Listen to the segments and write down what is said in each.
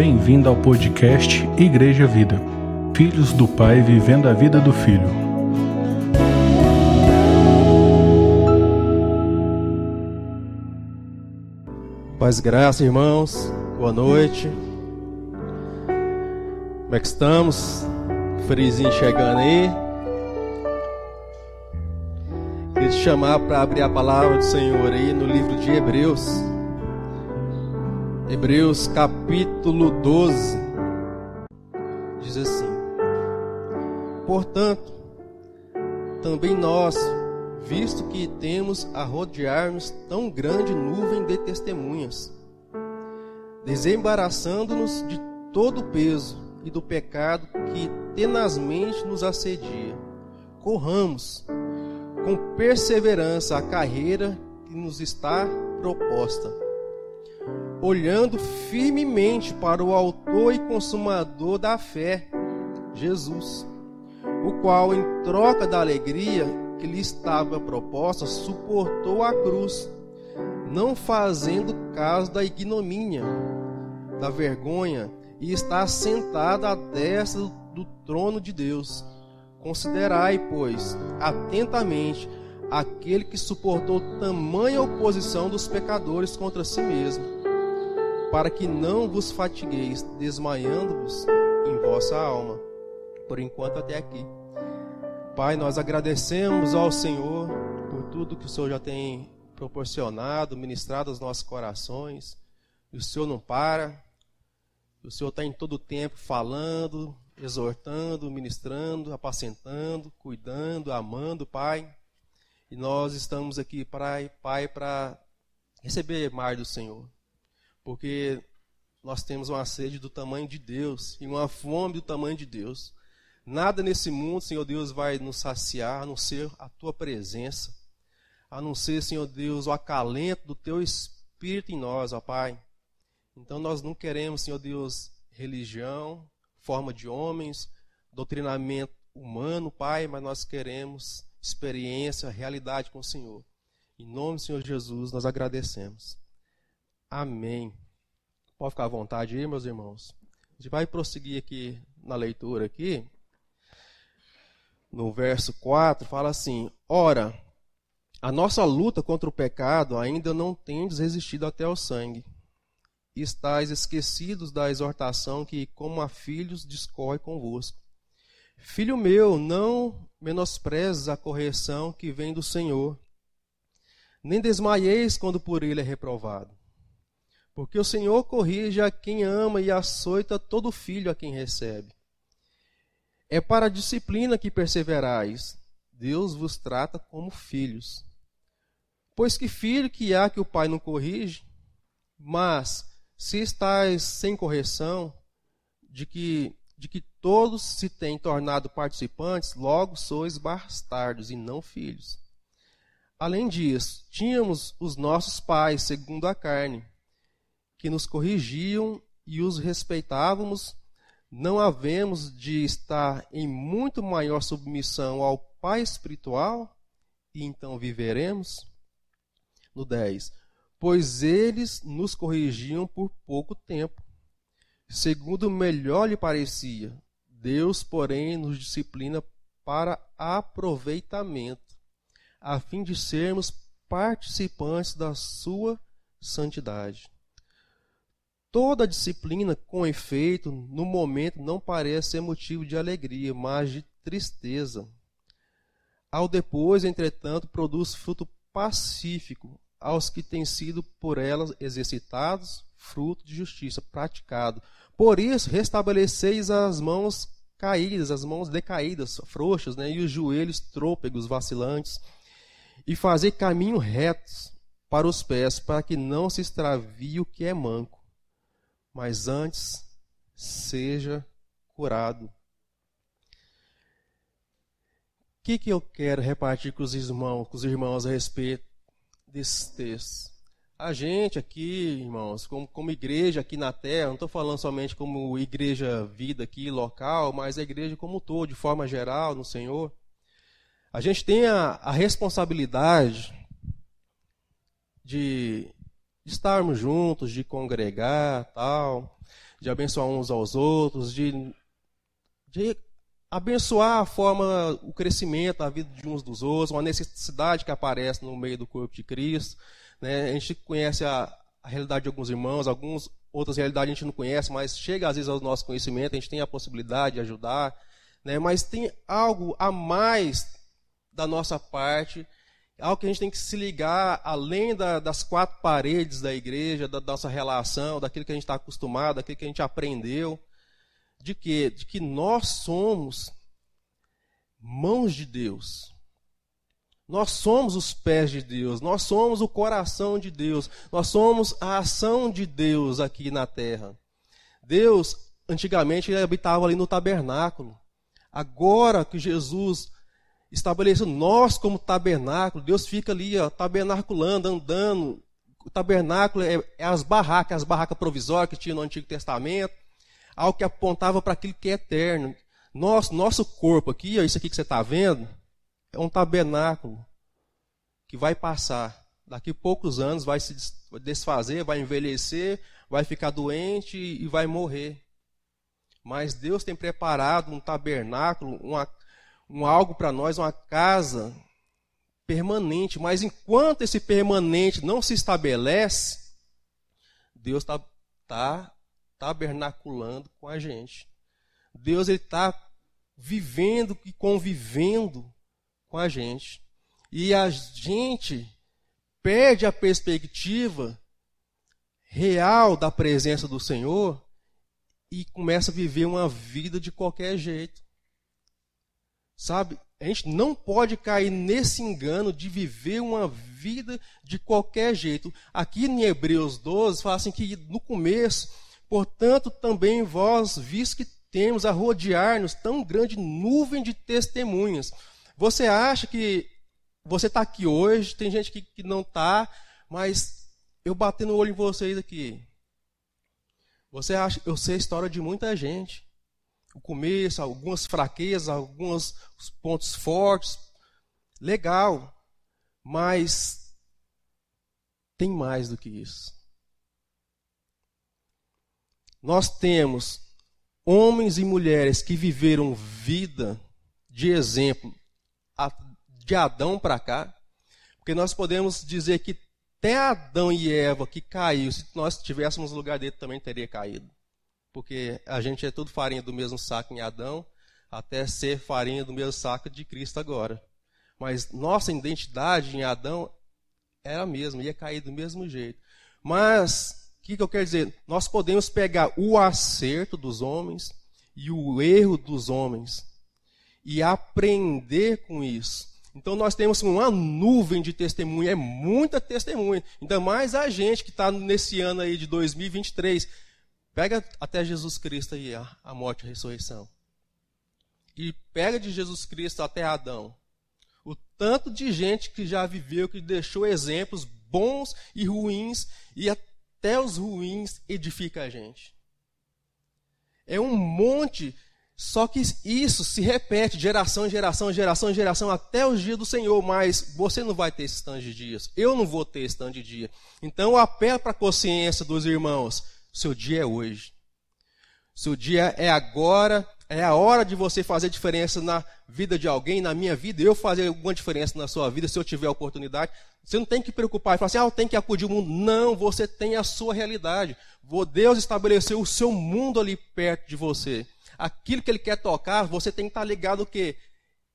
Bem-vindo ao podcast Igreja Vida. Filhos do Pai vivendo a vida do Filho. Paz e graça, irmãos. Boa noite. Como é que estamos? Frizinho chegando aí. Queria te chamar para abrir a palavra do Senhor aí no livro de Hebreus. Hebreus capítulo 12 diz assim: Portanto, também nós, visto que temos a rodear-nos tão grande nuvem de testemunhas, desembaraçando-nos de todo o peso e do pecado que tenazmente nos assedia, corramos com perseverança a carreira que nos está proposta olhando firmemente para o Autor e Consumador da fé, Jesus, o qual, em troca da alegria que lhe estava proposta, suportou a cruz, não fazendo caso da ignomínia, da vergonha, e está sentado à destra do trono de Deus. Considerai, pois, atentamente aquele que suportou tamanha oposição dos pecadores contra si mesmo para que não vos fatigueis, desmaiando-vos em vossa alma. Por enquanto, até aqui. Pai, nós agradecemos ao Senhor por tudo que o Senhor já tem proporcionado, ministrado aos nossos corações. O Senhor não para. O Senhor está em todo o tempo falando, exortando, ministrando, apacentando, cuidando, amando, Pai. E nós estamos aqui, Pai, para receber mais do Senhor porque nós temos uma sede do tamanho de Deus e uma fome do tamanho de Deus. Nada nesse mundo, Senhor Deus, vai nos saciar, a não ser a tua presença, a não ser, Senhor Deus, o acalento do teu Espírito em nós, ó Pai. Então nós não queremos, Senhor Deus, religião, forma de homens, doutrinamento humano, Pai, mas nós queremos experiência, realidade com o Senhor. Em nome do Senhor Jesus, nós agradecemos. Amém. Pode ficar à vontade aí, meus irmãos. A gente vai prosseguir aqui na leitura aqui. No verso 4 fala assim: Ora, a nossa luta contra o pecado ainda não tendes resistido até ao sangue. E estáis esquecidos da exortação que, como a filhos, discorre convosco. Filho meu, não menosprezes a correção que vem do Senhor, nem desmaieis quando por ele é reprovado porque o Senhor corrige a quem ama e açoita todo filho a quem recebe. É para a disciplina que perseverais. Deus vos trata como filhos. Pois que filho que há que o pai não corrige? Mas se estáis sem correção, de que, de que todos se têm tornado participantes, logo sois bastardos e não filhos. Além disso, tínhamos os nossos pais segundo a carne que nos corrigiam e os respeitávamos, não havemos de estar em muito maior submissão ao Pai espiritual e então viveremos? No 10. Pois eles nos corrigiam por pouco tempo, segundo melhor lhe parecia. Deus, porém, nos disciplina para aproveitamento, a fim de sermos participantes da sua santidade. Toda disciplina, com efeito, no momento não parece ser motivo de alegria, mas de tristeza. Ao depois, entretanto, produz fruto pacífico aos que têm sido por elas exercitados, fruto de justiça praticado. Por isso, restabeleceis as mãos caídas, as mãos decaídas, frouxas, né, e os joelhos trôpegos, vacilantes, e fazei caminho retos para os pés, para que não se extravie o que é manco mas antes seja curado. O que, que eu quero repartir com os irmãos, com os irmãos a respeito desse texto? A gente aqui, irmãos, como, como igreja aqui na terra, não estou falando somente como igreja vida aqui, local, mas a igreja como um todo, de forma geral, no Senhor. A gente tem a, a responsabilidade de de estarmos juntos, de congregar, tal, de abençoar uns aos outros, de, de abençoar a forma, o crescimento, a vida de uns dos outros, uma necessidade que aparece no meio do corpo de Cristo. Né? A gente conhece a, a realidade de alguns irmãos, alguns outras realidades a gente não conhece, mas chega às vezes ao nosso conhecimento, a gente tem a possibilidade de ajudar, né? mas tem algo a mais da nossa parte, algo que a gente tem que se ligar além da, das quatro paredes da igreja, da nossa relação, daquilo que a gente está acostumado, daquilo que a gente aprendeu de que de que nós somos mãos de Deus. Nós somos os pés de Deus, nós somos o coração de Deus, nós somos a ação de Deus aqui na terra. Deus, antigamente, ele habitava ali no tabernáculo. Agora que Jesus estabeleceu nós como tabernáculo, Deus fica ali, ó, tabernaculando, andando. O tabernáculo é, é as barracas, as barracas provisórias que tinha no Antigo Testamento algo que apontava para aquilo que é eterno. Nosso, nosso corpo aqui, ó, isso aqui que você está vendo, é um tabernáculo que vai passar. Daqui a poucos anos vai se desfazer, vai envelhecer, vai ficar doente e vai morrer. Mas Deus tem preparado um tabernáculo, uma, um algo para nós, uma casa permanente. Mas enquanto esse permanente não se estabelece, Deus está tá tabernaculando com a gente. Deus está vivendo e convivendo com a gente. E a gente perde a perspectiva real da presença do Senhor e começa a viver uma vida de qualquer jeito. Sabe? A gente não pode cair nesse engano de viver uma vida de qualquer jeito. Aqui em Hebreus 12 fala assim que no começo Portanto, também vós, visto que temos a rodear-nos tão grande nuvem de testemunhas. Você acha que você está aqui hoje, tem gente que, que não está, mas eu batendo o olho em vocês aqui. Você acha, eu sei a história de muita gente. O começo, algumas fraquezas, alguns pontos fortes. Legal. Mas tem mais do que isso nós temos homens e mulheres que viveram vida de exemplo de Adão para cá, porque nós podemos dizer que até Adão e Eva que caiu, se nós tivéssemos lugar dele também teria caído. Porque a gente é tudo farinha do mesmo saco em Adão, até ser farinha do mesmo saco de Cristo agora. Mas nossa identidade em Adão era a mesma, ia cair do mesmo jeito. Mas que, que eu quero dizer? Nós podemos pegar o acerto dos homens e o erro dos homens e aprender com isso. Então nós temos uma nuvem de testemunha, é muita testemunha. Ainda mais a gente que está nesse ano aí de 2023. Pega até Jesus Cristo aí, a, a morte e a ressurreição. E pega de Jesus Cristo até Adão. O tanto de gente que já viveu, que deixou exemplos bons e ruins, e até os ruins edifica a gente. É um monte, só que isso se repete geração em geração, geração em geração, até os dias do Senhor, mas você não vai ter esse tanto de dias. Eu não vou ter esse tanto de dia. Então, apelo para a consciência dos irmãos: seu dia é hoje. Seu dia é agora, é a hora de você fazer diferença na vida de alguém, na minha vida, eu fazer alguma diferença na sua vida, se eu tiver oportunidade. Você não tem que preocupar e falar assim, ah, eu tenho que acudir o mundo. Não, você tem a sua realidade. Deus estabeleceu o seu mundo ali perto de você. Aquilo que Ele quer tocar, você tem que estar ligado o quê?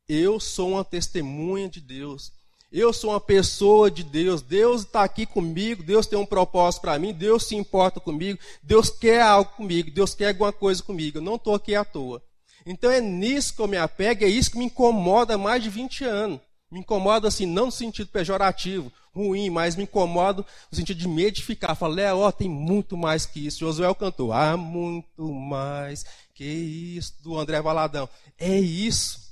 Eu sou uma testemunha de Deus. Eu sou uma pessoa de Deus. Deus está aqui comigo. Deus tem um propósito para mim. Deus se importa comigo. Deus quer algo comigo. Deus quer alguma coisa comigo. Eu não estou aqui à toa. Então é nisso que eu me apego. É isso que me incomoda há mais de 20 anos. Me incomoda assim, não no sentido pejorativo, ruim, mas me incomoda no sentido de me edificar. Fala, Léo, ó, tem muito mais que isso. Josué cantou, há muito mais que isso, do André Valadão. É isso.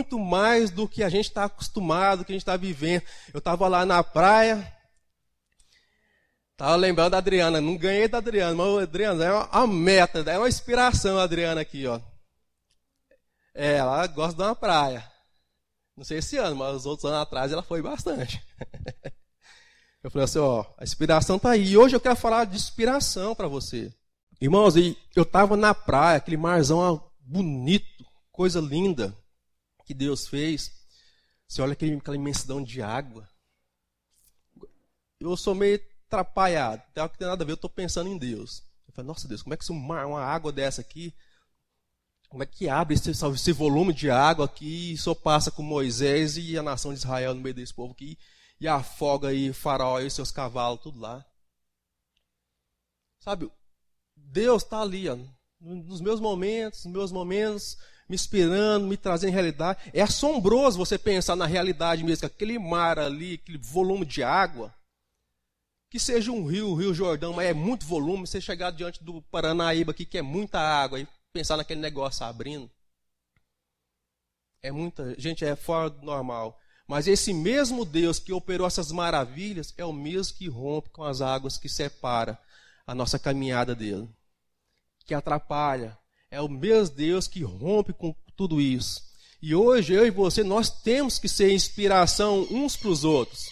Muito mais do que a gente está acostumado, que a gente está vivendo. Eu estava lá na praia, estava lembrando da Adriana, não ganhei da Adriana, mas Adriana é uma meta, é uma inspiração a Adriana aqui, ó. É, ela gosta de uma praia. Não sei esse ano, mas os outros anos atrás ela foi bastante. Eu falei assim, ó, a inspiração tá aí. E hoje eu quero falar de inspiração para você. Irmãos, eu estava na praia, aquele marzão bonito, coisa linda que Deus fez. Você olha aquela imensidão de água. Eu sou meio atrapalhado, não tem nada a ver, eu estou pensando em Deus. Eu falei, nossa Deus, como é que uma, uma água dessa aqui, como é que abre esse, esse volume de água aqui e só passa com Moisés e a nação de Israel no meio desse povo aqui e afoga aí faraó e seus cavalos, tudo lá. Sabe, Deus está ali, ó, nos meus momentos, nos meus momentos, me inspirando, me trazendo realidade. É assombroso você pensar na realidade mesmo, aquele mar ali, aquele volume de água, que seja um rio, o Rio Jordão, mas é muito volume, você chegar diante do Paranaíba aqui, que é muita água, e pensar naquele negócio abrindo. É muita, gente, é fora do normal. Mas esse mesmo Deus que operou essas maravilhas é o mesmo que rompe com as águas que separa a nossa caminhada dele que atrapalha. É o mesmo Deus que rompe com tudo isso. E hoje, eu e você, nós temos que ser inspiração uns para os outros.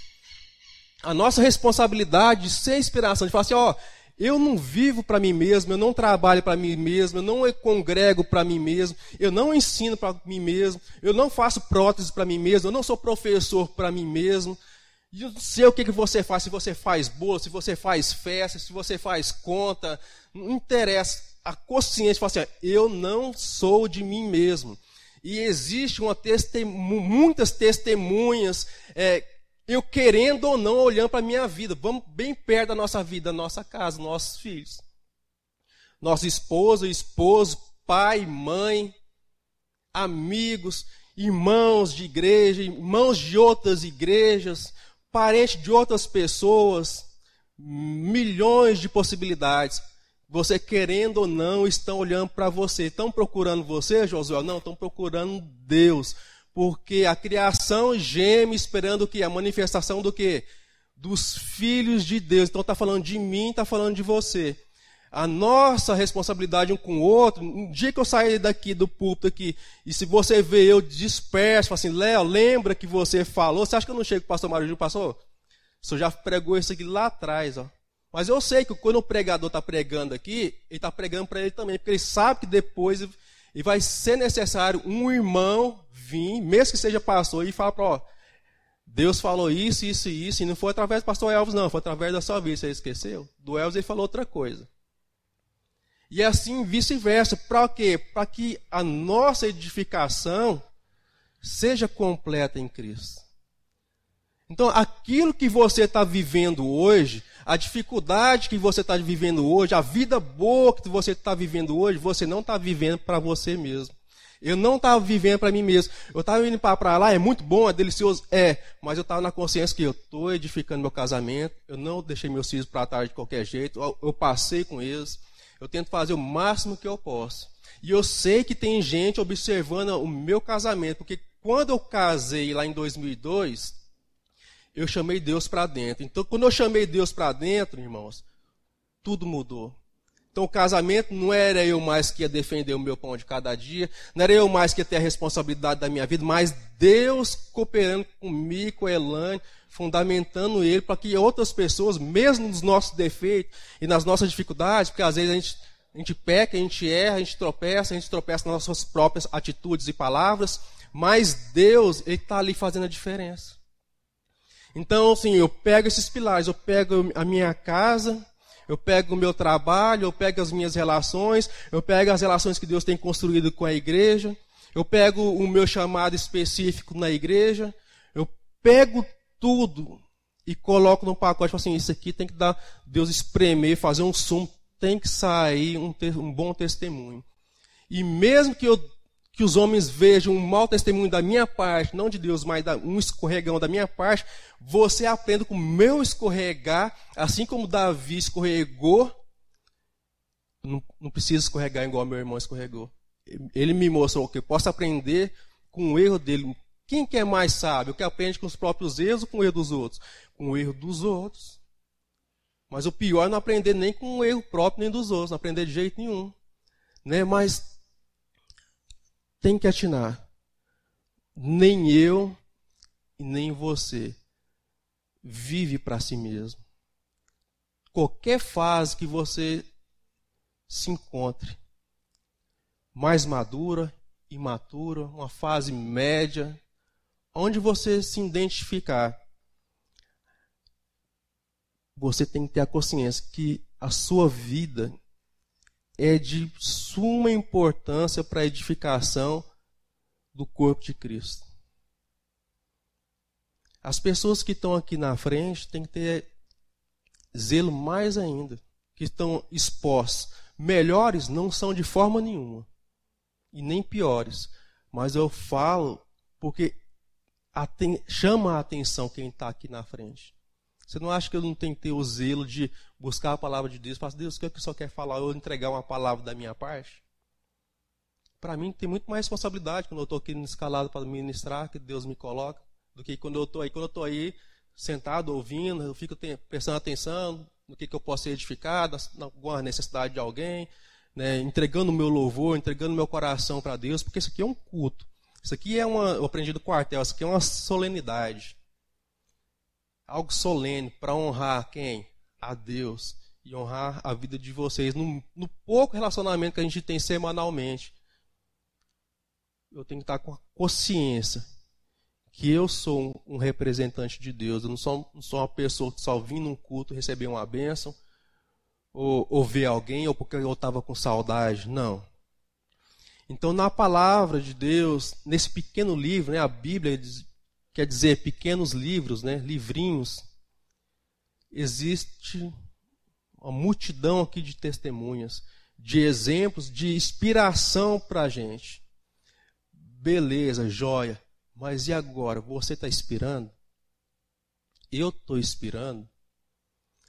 A nossa responsabilidade de ser inspiração, de falar assim: ó, eu não vivo para mim mesmo, eu não trabalho para mim mesmo, eu não congrego para mim mesmo, eu não ensino para mim mesmo, eu não faço prótese para mim mesmo, eu não sou professor para mim mesmo. E eu não sei o que, que você faz, se você faz bolo, se você faz festa, se você faz conta, não interessa a consciência, fala assim, eu não sou de mim mesmo. E existe uma testemunha, muitas testemunhas, é, eu querendo ou não, olhando para a minha vida. Vamos bem perto da nossa vida, da nossa casa, nossos filhos. Nosso esposo, esposo, pai, mãe, amigos, irmãos de igreja, irmãos de outras igrejas, parentes de outras pessoas, milhões de possibilidades você querendo ou não, estão olhando para você. Estão procurando você, Josué? Não, estão procurando Deus. Porque a criação geme esperando o que? A manifestação do que? Dos filhos de Deus. Então está falando de mim, está falando de você. A nossa responsabilidade um com o outro, um dia que eu sair daqui do púlpito aqui, e se você vê eu disperso, assim, Léo, lembra que você falou? Você acha que eu não chego com o pastor Mário Pastor? O senhor já pregou isso aqui lá atrás, ó. Mas eu sei que quando o pregador está pregando aqui, ele está pregando para ele também, porque ele sabe que depois e vai ser necessário um irmão vir, mesmo que seja pastor, e falar para ó, Deus falou isso, isso e isso, e não foi através do pastor Elvis, não, foi através da sua vida, você esqueceu? Do Elvis ele falou outra coisa. E assim vice-versa. Para quê? Para que a nossa edificação seja completa em Cristo. Então, aquilo que você está vivendo hoje, a dificuldade que você está vivendo hoje, a vida boa que você está vivendo hoje, você não está vivendo para você mesmo. Eu não estava vivendo para mim mesmo. Eu estava indo para lá, é muito bom, é delicioso, é. Mas eu estava na consciência que eu estou edificando meu casamento, eu não deixei meus filhos para trás de qualquer jeito, eu, eu passei com eles. Eu tento fazer o máximo que eu posso. E eu sei que tem gente observando o meu casamento, porque quando eu casei lá em 2002, eu chamei Deus para dentro. Então, quando eu chamei Deus para dentro, irmãos, tudo mudou. Então, o casamento não era eu mais que ia defender o meu pão de cada dia, não era eu mais que ia ter a responsabilidade da minha vida, mas Deus cooperando comigo, com Elane, fundamentando ele para que outras pessoas, mesmo nos nossos defeitos e nas nossas dificuldades, porque às vezes a gente, a gente peca, a gente erra, a gente tropeça, a gente tropeça nas nossas próprias atitudes e palavras, mas Deus, Ele está ali fazendo a diferença. Então, assim, eu pego esses pilares, eu pego a minha casa, eu pego o meu trabalho, eu pego as minhas relações, eu pego as relações que Deus tem construído com a igreja, eu pego o meu chamado específico na igreja, eu pego tudo e coloco num pacote, assim, isso aqui tem que dar, Deus espremer, fazer um sumo, tem que sair um, um bom testemunho. E mesmo que eu que os homens vejam um mau testemunho da minha parte, não de Deus, mas um escorregão da minha parte, você aprenda com o meu escorregar, assim como Davi escorregou, não, não precisa escorregar igual meu irmão escorregou. Ele me mostrou que eu posso aprender com o erro dele. Quem que é mais sábio? Que aprende com os próprios erros ou com o erro dos outros? Com o erro dos outros. Mas o pior é não aprender nem com o erro próprio nem dos outros, não aprender de jeito nenhum. Né? Mas tem que atinar. Nem eu e nem você vive para si mesmo. Qualquer fase que você se encontre, mais madura, imatura, uma fase média, onde você se identificar, você tem que ter a consciência que a sua vida é de suma importância para a edificação do corpo de Cristo. As pessoas que estão aqui na frente têm que ter zelo mais ainda, que estão expostos. Melhores não são de forma nenhuma, e nem piores. Mas eu falo porque chama a atenção quem está aqui na frente. Você não acha que eu não tenho que ter o zelo de buscar a palavra de Deus? Falar, Deus, o que é só quer falar? Eu entregar uma palavra da minha parte? Para mim, tem muito mais responsabilidade quando eu estou aqui escalado para ministrar, que Deus me coloca, do que quando eu estou aí. Quando eu estou aí sentado, ouvindo, eu fico prestando atenção no que, que eu posso ser edificado, alguma necessidade de alguém, né, entregando o meu louvor, entregando o meu coração para Deus, porque isso aqui é um culto. Isso aqui é uma, eu aprendi do quartel, isso aqui é uma solenidade algo solene para honrar quem? A Deus. E honrar a vida de vocês no, no, pouco relacionamento que a gente tem semanalmente. Eu tenho que estar com a consciência que eu sou um, representante de Deus. Eu não sou, não sou uma pessoa que só vim num culto receber uma bênção, ou, ou ver alguém, ou porque eu estava com saudade. Não. Então, na palavra de Deus, nesse pequeno livro, né, a Bíblia diz, quer dizer pequenos livros, né, livrinhos, existe uma multidão aqui de testemunhas, de exemplos, de inspiração para a gente. Beleza, joia. Mas e agora? Você está inspirando? Eu estou inspirando?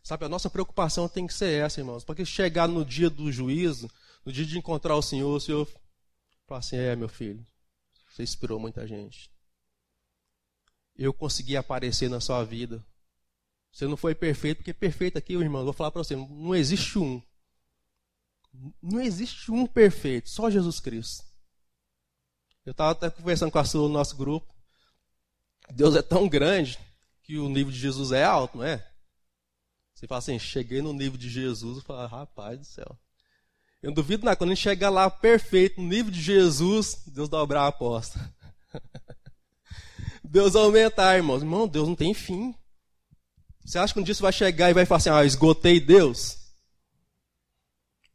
Sabe, a nossa preocupação tem que ser essa, irmãos. Porque chegar no dia do juízo, no dia de encontrar o Senhor, o Senhor fala assim: é, meu filho, você inspirou muita gente eu consegui aparecer na sua vida. Você não foi perfeito, porque perfeito aqui, irmão, vou falar para você, não existe um. Não existe um perfeito, só Jesus Cristo. Eu estava até conversando com a sua no nosso grupo. Deus é tão grande que o nível de Jesus é alto, não é? Você fala assim, cheguei no nível de Jesus, eu falo, rapaz do céu. Eu não duvido nada, quando a gente chegar lá perfeito, no nível de Jesus, Deus dobrar a aposta. Deus aumentar, irmãos. Irmão, Deus não tem fim. Você acha que um dia você vai chegar e vai falar assim, ah, esgotei Deus?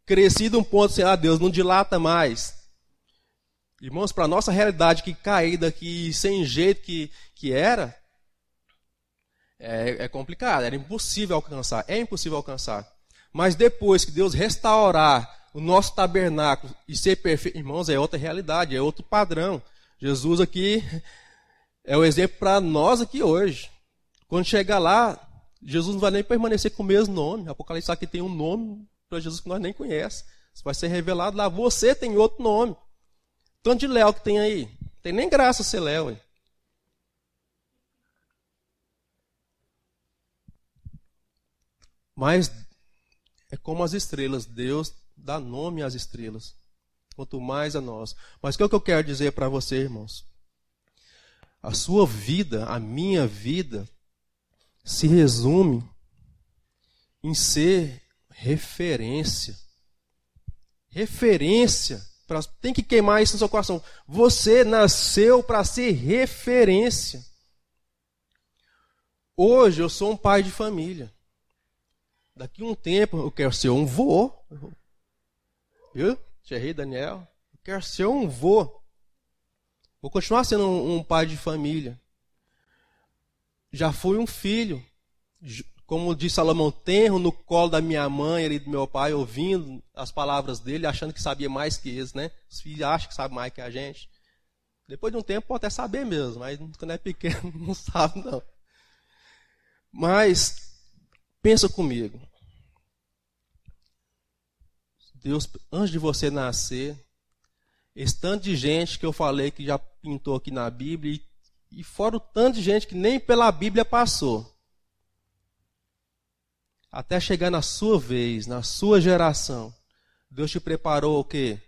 Crescido um ponto assim, ah, Deus não dilata mais. Irmãos, para a nossa realidade que caída, que sem jeito que, que era, é, é complicado, era impossível alcançar, é impossível alcançar. Mas depois que Deus restaurar o nosso tabernáculo e ser perfeito, irmãos, é outra realidade, é outro padrão. Jesus aqui é o exemplo para nós aqui hoje. Quando chegar lá, Jesus não vai nem permanecer com o mesmo nome. Apocalipse aqui tem um nome para Jesus que nós nem conhecemos. Vai ser revelado lá. Você tem outro nome. Tanto de Léo que tem aí. Tem nem graça ser Léo. Hein? Mas é como as estrelas. Deus dá nome às estrelas. Quanto mais a nós. Mas o que, é que eu quero dizer para você, irmãos? A sua vida, a minha vida, se resume em ser referência. Referência. Pra, tem que queimar isso no seu coração. Você nasceu para ser referência. Hoje eu sou um pai de família. Daqui um tempo eu quero ser um vô. Viu? Thierry, Daniel. Eu quero ser um vô. Vou continuar sendo um, um pai de família. Já fui um filho. Como diz Salomão, tenro no colo da minha mãe e do meu pai, ouvindo as palavras dele, achando que sabia mais que eles, né? Os filhos acham que sabem mais que a gente. Depois de um tempo pode até saber mesmo, mas quando é pequeno não sabe não. Mas pensa comigo. Deus, antes de você nascer, esse tanto de gente que eu falei que já pintou aqui na Bíblia, e, fora o tanto de gente que nem pela Bíblia passou. Até chegar na sua vez, na sua geração. Deus te preparou o quê?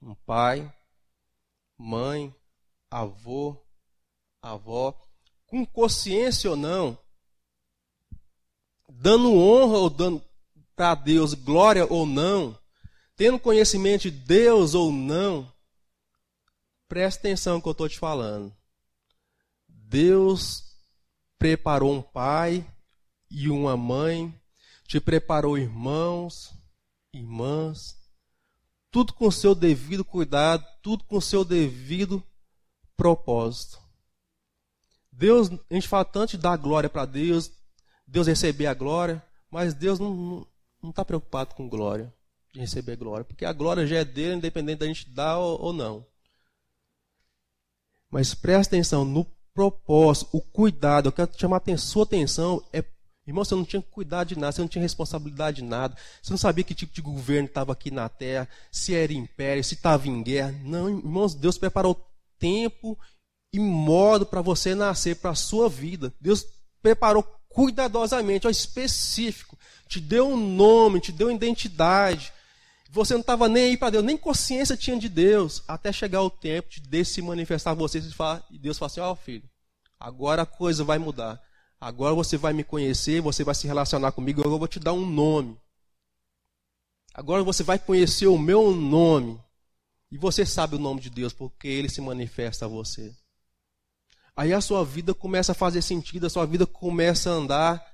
Um pai, mãe, avô, avó, com consciência ou não, dando honra ou dando para Deus glória ou não, tendo conhecimento de Deus ou não, preste atenção no que eu estou te falando. Deus preparou um pai e uma mãe, te preparou irmãos, irmãs, tudo com seu devido cuidado, tudo com seu devido propósito. Deus, a gente fala tanto de dar glória para Deus, Deus receber a glória, mas Deus não está preocupado com glória, de receber glória, porque a glória já é dele, independente da gente dar ou, não. Mas presta atenção no propósito, o cuidado. Eu quero chamar a sua atenção. É, irmão, você não tinha cuidado de nada, você não tinha responsabilidade de nada. Você não sabia que tipo de governo estava aqui na terra, se era império, se estava em guerra. Não, irmãos, Deus preparou tempo e modo para você nascer, para a sua vida. Deus preparou cuidadosamente, ó, específico. Te deu um nome, te deu identidade. Você não estava nem aí para Deus, nem consciência tinha de Deus, até chegar o tempo de Deus se manifestar a você e Deus fala assim: Ó oh, filho, agora a coisa vai mudar. Agora você vai me conhecer, você vai se relacionar comigo, eu vou te dar um nome. Agora você vai conhecer o meu nome. E você sabe o nome de Deus, porque ele se manifesta a você. Aí a sua vida começa a fazer sentido, a sua vida começa a andar,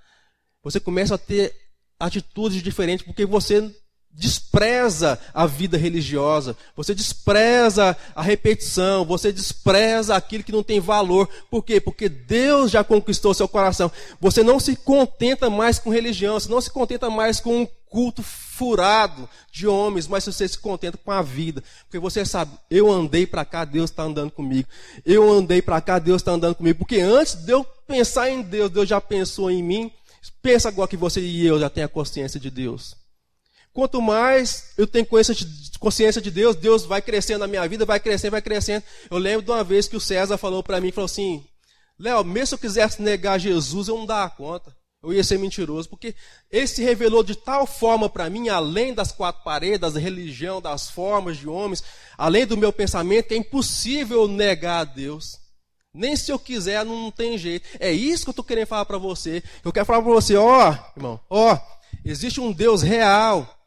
você começa a ter atitudes diferentes, porque você despreza a vida religiosa, você despreza a repetição, você despreza aquilo que não tem valor. Por quê? Porque Deus já conquistou seu coração. Você não se contenta mais com religião, você não se contenta mais com um culto furado de homens, mas você se contenta com a vida. Porque você sabe, eu andei para cá, Deus está andando comigo. Eu andei para cá, Deus está andando comigo. Porque antes de eu pensar em Deus, Deus já pensou em mim. Pensa agora que você e eu já tem a consciência de Deus. Quanto mais eu tenho consciência de Deus, Deus vai crescendo na minha vida, vai crescendo, vai crescendo. Eu lembro de uma vez que o César falou para mim, falou assim, Léo, mesmo se eu quisesse negar Jesus, eu não dava conta eu ia ser mentiroso, porque ele se revelou de tal forma para mim, além das quatro paredes, da religião, das formas de homens, além do meu pensamento, que é impossível negar a Deus. Nem se eu quiser, não tem jeito. É isso que eu estou querendo falar para você. Eu quero falar para você, ó, irmão, ó, existe um Deus real.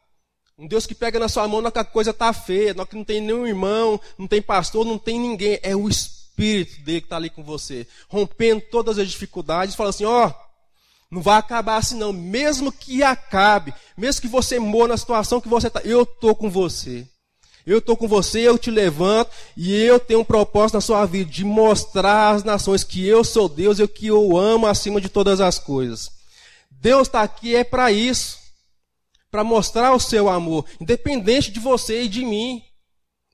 Um Deus que pega na sua mão na que a coisa está feia, na que não tem nenhum irmão, não tem pastor, não tem ninguém. É o Espírito dele que está ali com você, rompendo todas as dificuldades, fala assim, ó, não vai acabar assim, não. Mesmo que acabe, mesmo que você morra na situação que você está, eu estou com você. Eu estou com você, eu te levanto e eu tenho um propósito na sua vida de mostrar às nações que eu sou Deus e que eu amo acima de todas as coisas. Deus está aqui é para isso, para mostrar o seu amor, independente de você e de mim.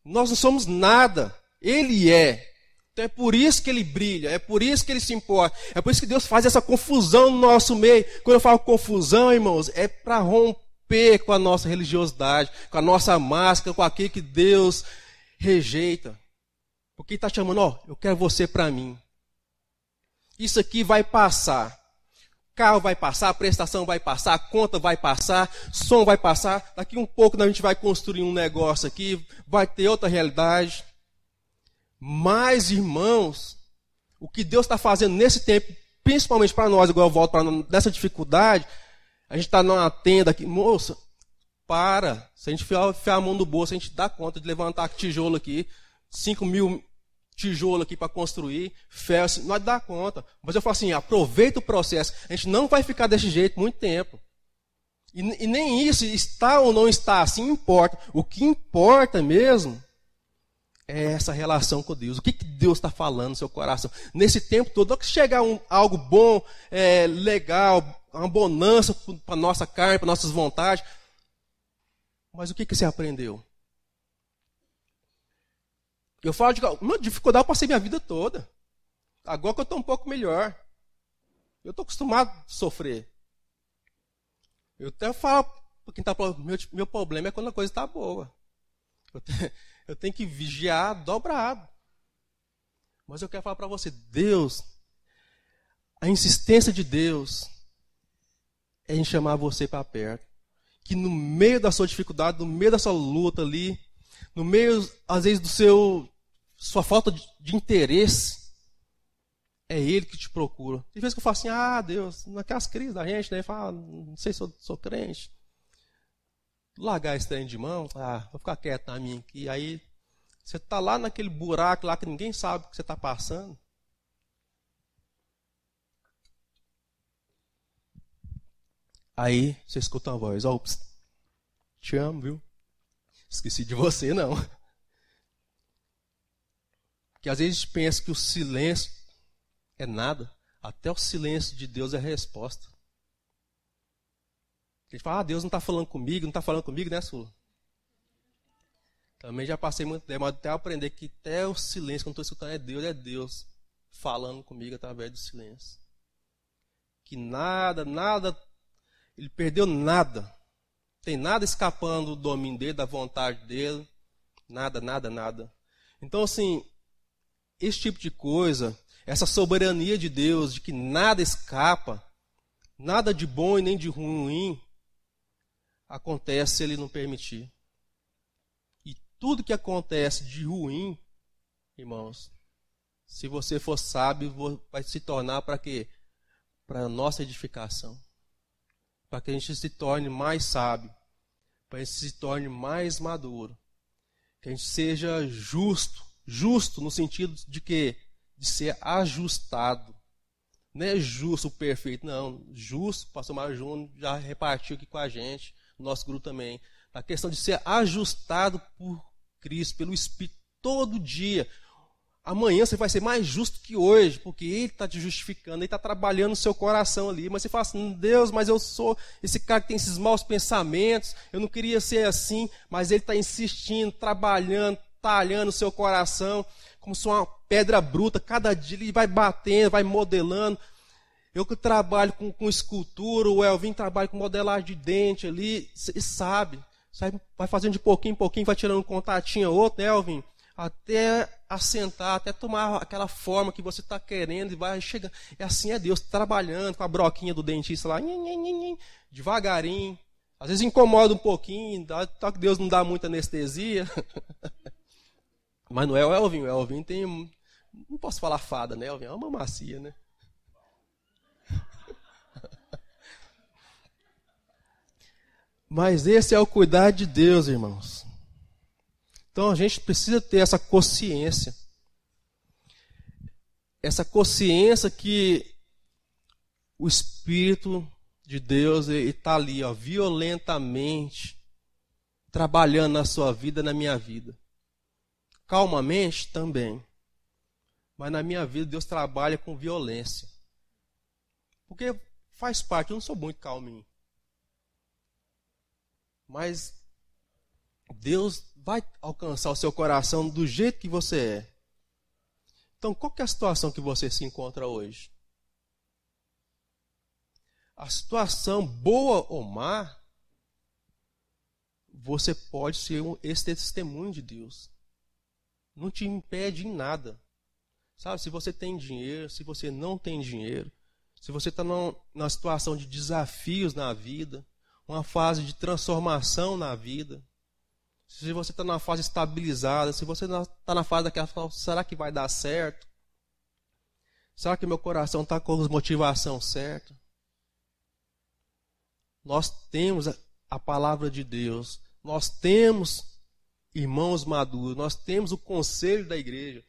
Nós não somos nada, Ele é. Então é por isso que ele brilha, é por isso que ele se importa, é por isso que Deus faz essa confusão no nosso meio. Quando eu falo confusão, irmãos, é para romper com a nossa religiosidade, com a nossa máscara, com aquilo que Deus rejeita. Porque Ele está chamando, ó, eu quero você para mim. Isso aqui vai passar. Carro vai passar, prestação vai passar, conta vai passar, som vai passar. Daqui um pouco a gente vai construir um negócio aqui, vai ter outra realidade. Mas, irmãos, o que Deus está fazendo nesse tempo, principalmente para nós, agora eu volto para nessa dificuldade, a gente está numa tenda aqui, moça, para. Se a gente enfiar, a mão no bolso, a gente dá conta de levantar tijolo aqui, 5 mil tijolo aqui para construir, ferro, assim, nós dá conta. Mas eu falo assim, aproveita o processo. A gente não vai ficar desse jeito muito tempo. E, e nem isso, está ou não está assim, importa. O que importa mesmo é essa relação com Deus. O que, que Deus está falando no seu coração? Nesse tempo todo, que chegar um, algo bom, é, legal, uma bonança para nossa carne, para nossas vontades. Mas o que, que você aprendeu? Eu falo de uma dificuldade, eu passei minha vida toda. Agora que eu estou um pouco melhor. Eu estou acostumado a sofrer. Eu até falo para quem está falando, meu, meu problema é quando a coisa está boa. Eu tenho, eu tenho que vigiar dobrado. Mas eu quero falar para você, Deus, a insistência de Deus é em chamar você para perto. Que no meio da sua dificuldade, no meio da sua luta ali, no meio, às vezes, do seu sua falta de, de interesse, é Ele que te procura. Tem vezes que eu falo assim, ah, Deus, naquelas crises da gente, né? Fala, não sei se eu sou crente. Largar esse trem de mão, ah, vou ficar quieto na minha aqui. Aí você está lá naquele buraco lá que ninguém sabe o que você está passando. Aí você escuta uma voz, ó, oh, te amo, viu? Esqueci de você, não. Que às vezes a gente pensa que o silêncio é nada. Até o silêncio de Deus é a resposta. A gente fala, ah, Deus não está falando comigo, não está falando comigo, né, Sula? Também já passei muito tempo, mas até aprender que até o silêncio, quando estou escutando, é Deus, é Deus falando comigo através do silêncio. Que nada, nada, ele perdeu nada. Tem nada escapando do domínio dele, da vontade dele. Nada, nada, nada. Então, assim, esse tipo de coisa essa soberania de Deus, de que nada escapa, nada de bom e nem de ruim acontece se Ele não permitir. E tudo que acontece de ruim, irmãos, se você for sábio, vai se tornar para quê? Para a nossa edificação. Para que a gente se torne mais sábio. Para que a gente se torne mais maduro. Que a gente seja justo. Justo no sentido de que de ser ajustado. Não é justo, perfeito, não. Justo, o pastor Mário Júnior já repartiu aqui com a gente, nosso grupo também. A questão de ser ajustado por Cristo, pelo Espírito, todo dia. Amanhã você vai ser mais justo que hoje, porque Ele está te justificando, Ele está trabalhando no seu coração ali. Mas você fala assim: Deus, mas eu sou esse cara que tem esses maus pensamentos, eu não queria ser assim, mas Ele está insistindo, trabalhando, talhando o seu coração como se uma pedra bruta, cada dia ele vai batendo, vai modelando. Eu que trabalho com, com escultura, o Elvin trabalha com modelagem de dente ali, e sabe, sabe, vai fazendo de pouquinho em pouquinho, vai tirando um contatinho outro, né, Elvin? Até assentar, até tomar aquela forma que você está querendo e vai chegando. É assim é Deus, trabalhando com a broquinha do dentista lá, devagarinho. Às vezes incomoda um pouquinho, tá que Deus não dá muita anestesia. Mas não é o Elvin. O Elvin tem. Não posso falar fada, né? É uma macia, né? Mas esse é o cuidar de Deus, irmãos. Então a gente precisa ter essa consciência. Essa consciência que o Espírito de Deus está ali, ó, violentamente, trabalhando na sua vida, na minha vida calmamente também. Mas na minha vida Deus trabalha com violência. Porque faz parte, eu não sou muito calminho. Mas Deus vai alcançar o seu coração do jeito que você é. Então, qual é a situação que você se encontra hoje? A situação boa ou má, você pode ser esse testemunho de Deus não te impede em nada. Sabe, se você tem dinheiro, se você não tem dinheiro, se você está numa situação de desafios na vida, uma fase de transformação na vida, se você está numa fase estabilizada, se você está na fase daquela, será que vai dar certo? Será que meu coração está com a motivação certa? Nós temos a palavra de Deus, nós temos irmãos maduros, nós temos o conselho da igreja.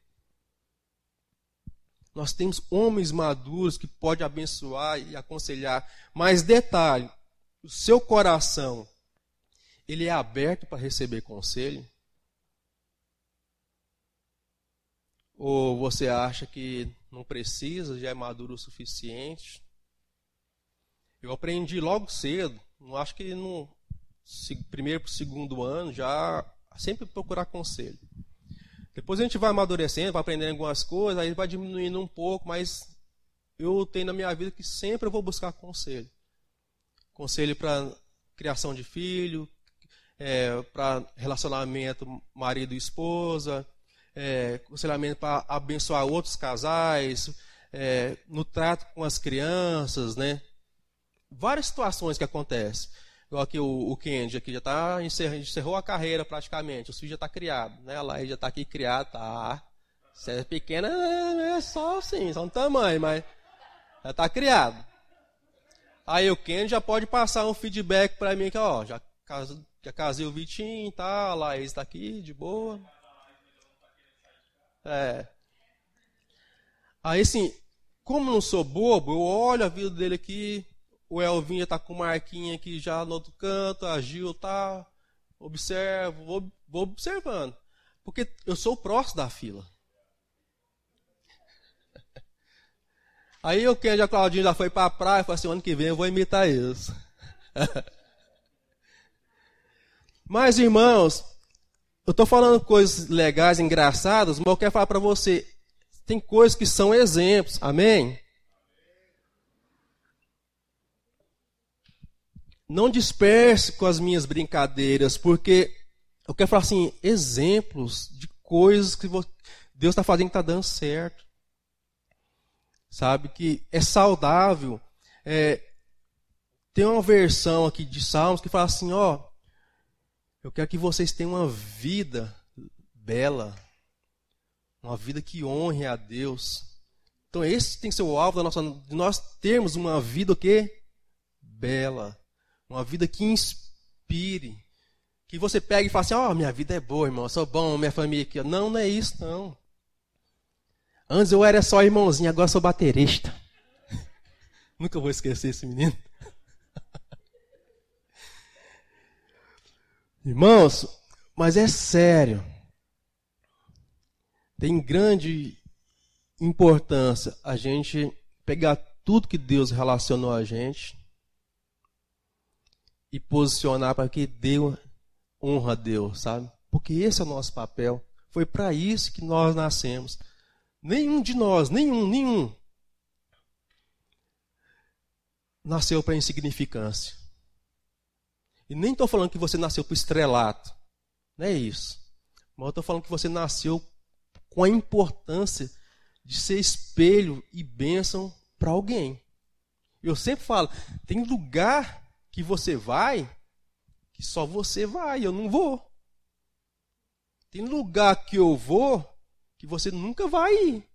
Nós temos homens maduros que podem abençoar e aconselhar. Mas detalhe, o seu coração, ele é aberto para receber conselho? Ou você acha que não precisa, já é maduro o suficiente? Eu aprendi logo cedo, não acho que no primeiro para o segundo ano já sempre procurar conselho. Depois a gente vai amadurecendo, vai aprendendo algumas coisas, aí vai diminuindo um pouco, mas eu tenho na minha vida que sempre eu vou buscar conselho. Conselho para criação de filho, é, para relacionamento marido e esposa, é, aconselhamento para abençoar outros casais, é, no trato com as crianças, né? Várias situações que acontecem. Igual aqui o, o Kendi aqui já tá encerrou, encerrou a carreira praticamente, o filho já está criado, né? Ele já está aqui criado, tá. Se é pequena, é só assim, só um tamanho, mas já está criado. Aí o Ken já pode passar um feedback para mim que, ó, já, já casei o Vitinho e tá, a Laís está aqui, de boa. É. Aí assim, como não sou bobo, eu olho a vida dele aqui, o Elvin já tá com marquinha aqui já no outro canto, a Gil tá, observo, vou, vou observando. Porque eu sou o próximo da fila. Aí o Ken já Claudinho já foi para a praia e falou assim, ano que vem eu vou imitar isso. Mas, irmãos, eu estou falando coisas legais, engraçadas, mas eu quero falar para você, tem coisas que são exemplos, amém? Não disperse com as minhas brincadeiras, porque eu quero falar assim, exemplos de coisas que Deus está fazendo que está dando certo sabe? Que é saudável. É, tem uma versão aqui de Salmos que fala assim: ó, eu quero que vocês tenham uma vida bela, uma vida que honre a Deus. Então esse tem que ser o alvo da nossa, de nós termos uma vida o quê? Bela, uma vida que inspire, que você pegue e fale assim: ó, oh, minha vida é boa, irmão, eu sou bom, minha família aqui. Não, não é isso, não. Antes eu era só irmãozinho, agora sou baterista. Nunca vou esquecer esse menino. Irmãos, mas é sério. Tem grande importância a gente pegar tudo que Deus relacionou a gente e posicionar para que Deus honra a Deus, sabe? Porque esse é o nosso papel. Foi para isso que nós nascemos. Nenhum de nós, nenhum, nenhum, nasceu para insignificância. E nem estou falando que você nasceu para estrelato. Não é isso. Mas eu estou falando que você nasceu com a importância de ser espelho e bênção para alguém. Eu sempre falo, tem lugar que você vai que só você vai, eu não vou. Tem lugar que eu vou que você nunca vai ir.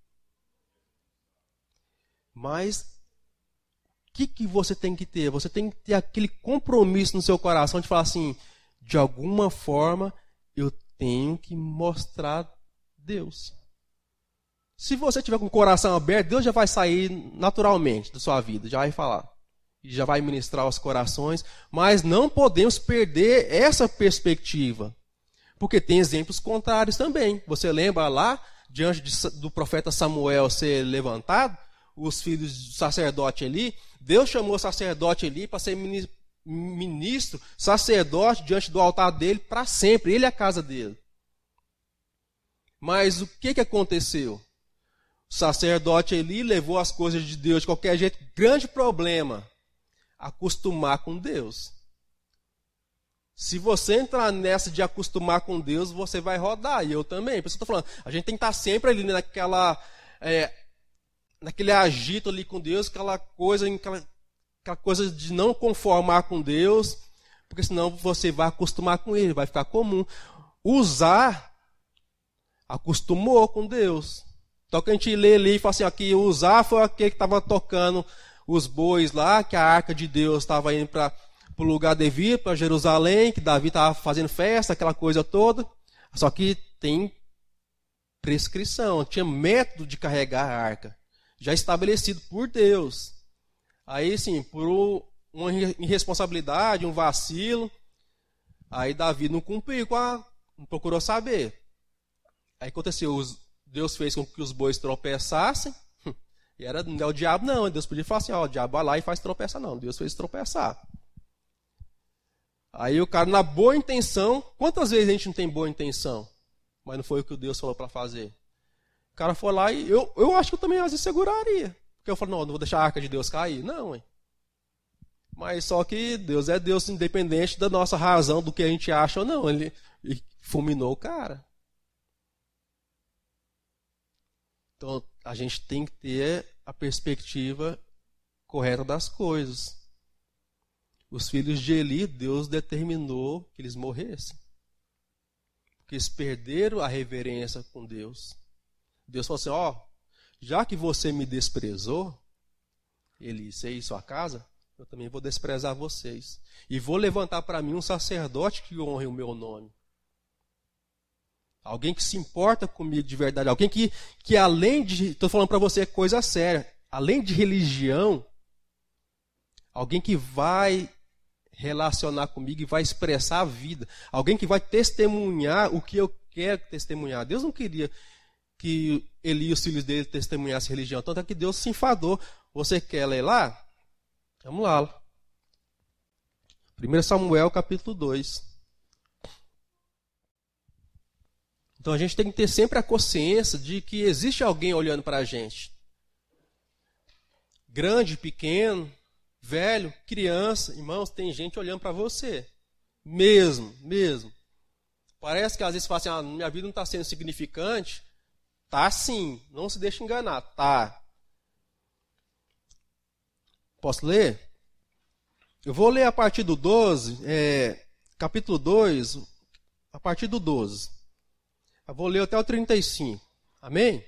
Mas que, que você tem que ter? Você tem que ter aquele compromisso no seu coração de falar assim: de alguma forma eu tenho que mostrar Deus. Se você tiver com o coração aberto, Deus já vai sair naturalmente da sua vida, já vai falar. Já vai ministrar os corações, mas não podemos perder essa perspectiva. Porque tem exemplos contrários também. Você lembra lá diante do profeta Samuel ser levantado, os filhos do sacerdote ali, Deus chamou o sacerdote ali para ser ministro, sacerdote diante do altar dele para sempre, ele é a casa dele. Mas o que, que aconteceu? O sacerdote ali levou as coisas de Deus de qualquer jeito. Grande problema: acostumar com Deus. Se você entrar nessa de acostumar com Deus, você vai rodar. E eu também. Que eu estou falando. A gente tem que estar sempre ali naquela. É, naquele agito ali com Deus, aquela coisa, aquela, aquela coisa de não conformar com Deus, porque senão você vai acostumar com Ele, vai ficar comum. Usar, acostumou com Deus. Então que a gente lê ali e fala assim, aqui, usar foi aquele que estava tocando os bois lá, que a arca de Deus estava indo para o lugar devido, para Jerusalém, que Davi estava fazendo festa, aquela coisa toda. Só que tem prescrição, tinha método de carregar a arca, já estabelecido por Deus. Aí sim, por uma irresponsabilidade, um vacilo, aí Davi não cumpriu não procurou saber. Aí aconteceu, Deus fez com que os bois tropeçassem. E era, não é o diabo, não. Deus podia falar assim: ó, o diabo vai lá e faz tropeçar. Não, Deus fez tropeçar. Aí o cara, na boa intenção, quantas vezes a gente não tem boa intenção? Mas não foi o que Deus falou para fazer. O cara foi lá e eu, eu acho que eu também às vezes seguraria. Porque eu falo, não, não vou deixar a arca de Deus cair. Não, hein? Mas só que Deus é Deus independente da nossa razão, do que a gente acha ou não. Ele, fulminou o cara. Então a gente tem que ter a perspectiva correta das coisas. Os filhos de Eli, Deus determinou que eles morressem. Porque eles perderam a reverência com Deus. Deus falou assim: ó, já que você me desprezou, ele e sua casa, eu também vou desprezar vocês. E vou levantar para mim um sacerdote que honre o meu nome. Alguém que se importa comigo de verdade. Alguém que, que além de. Estou falando para você coisa séria. Além de religião, alguém que vai relacionar comigo e vai expressar a vida. Alguém que vai testemunhar o que eu quero testemunhar. Deus não queria que ele e os filhos dele testemunhassem religião. Tanto é que Deus se enfadou. Você quer ler lá? Vamos lá. 1 Samuel capítulo 2. Então a gente tem que ter sempre a consciência de que existe alguém olhando para a gente. Grande, pequeno, velho, criança, irmãos, tem gente olhando para você. Mesmo, mesmo. Parece que às vezes fala assim, ah, minha vida não está sendo significante. Tá sim, não se deixe enganar, tá. Posso ler? Eu vou ler a partir do 12, é, capítulo 2, a partir do 12. Eu vou ler até o 35. Amém?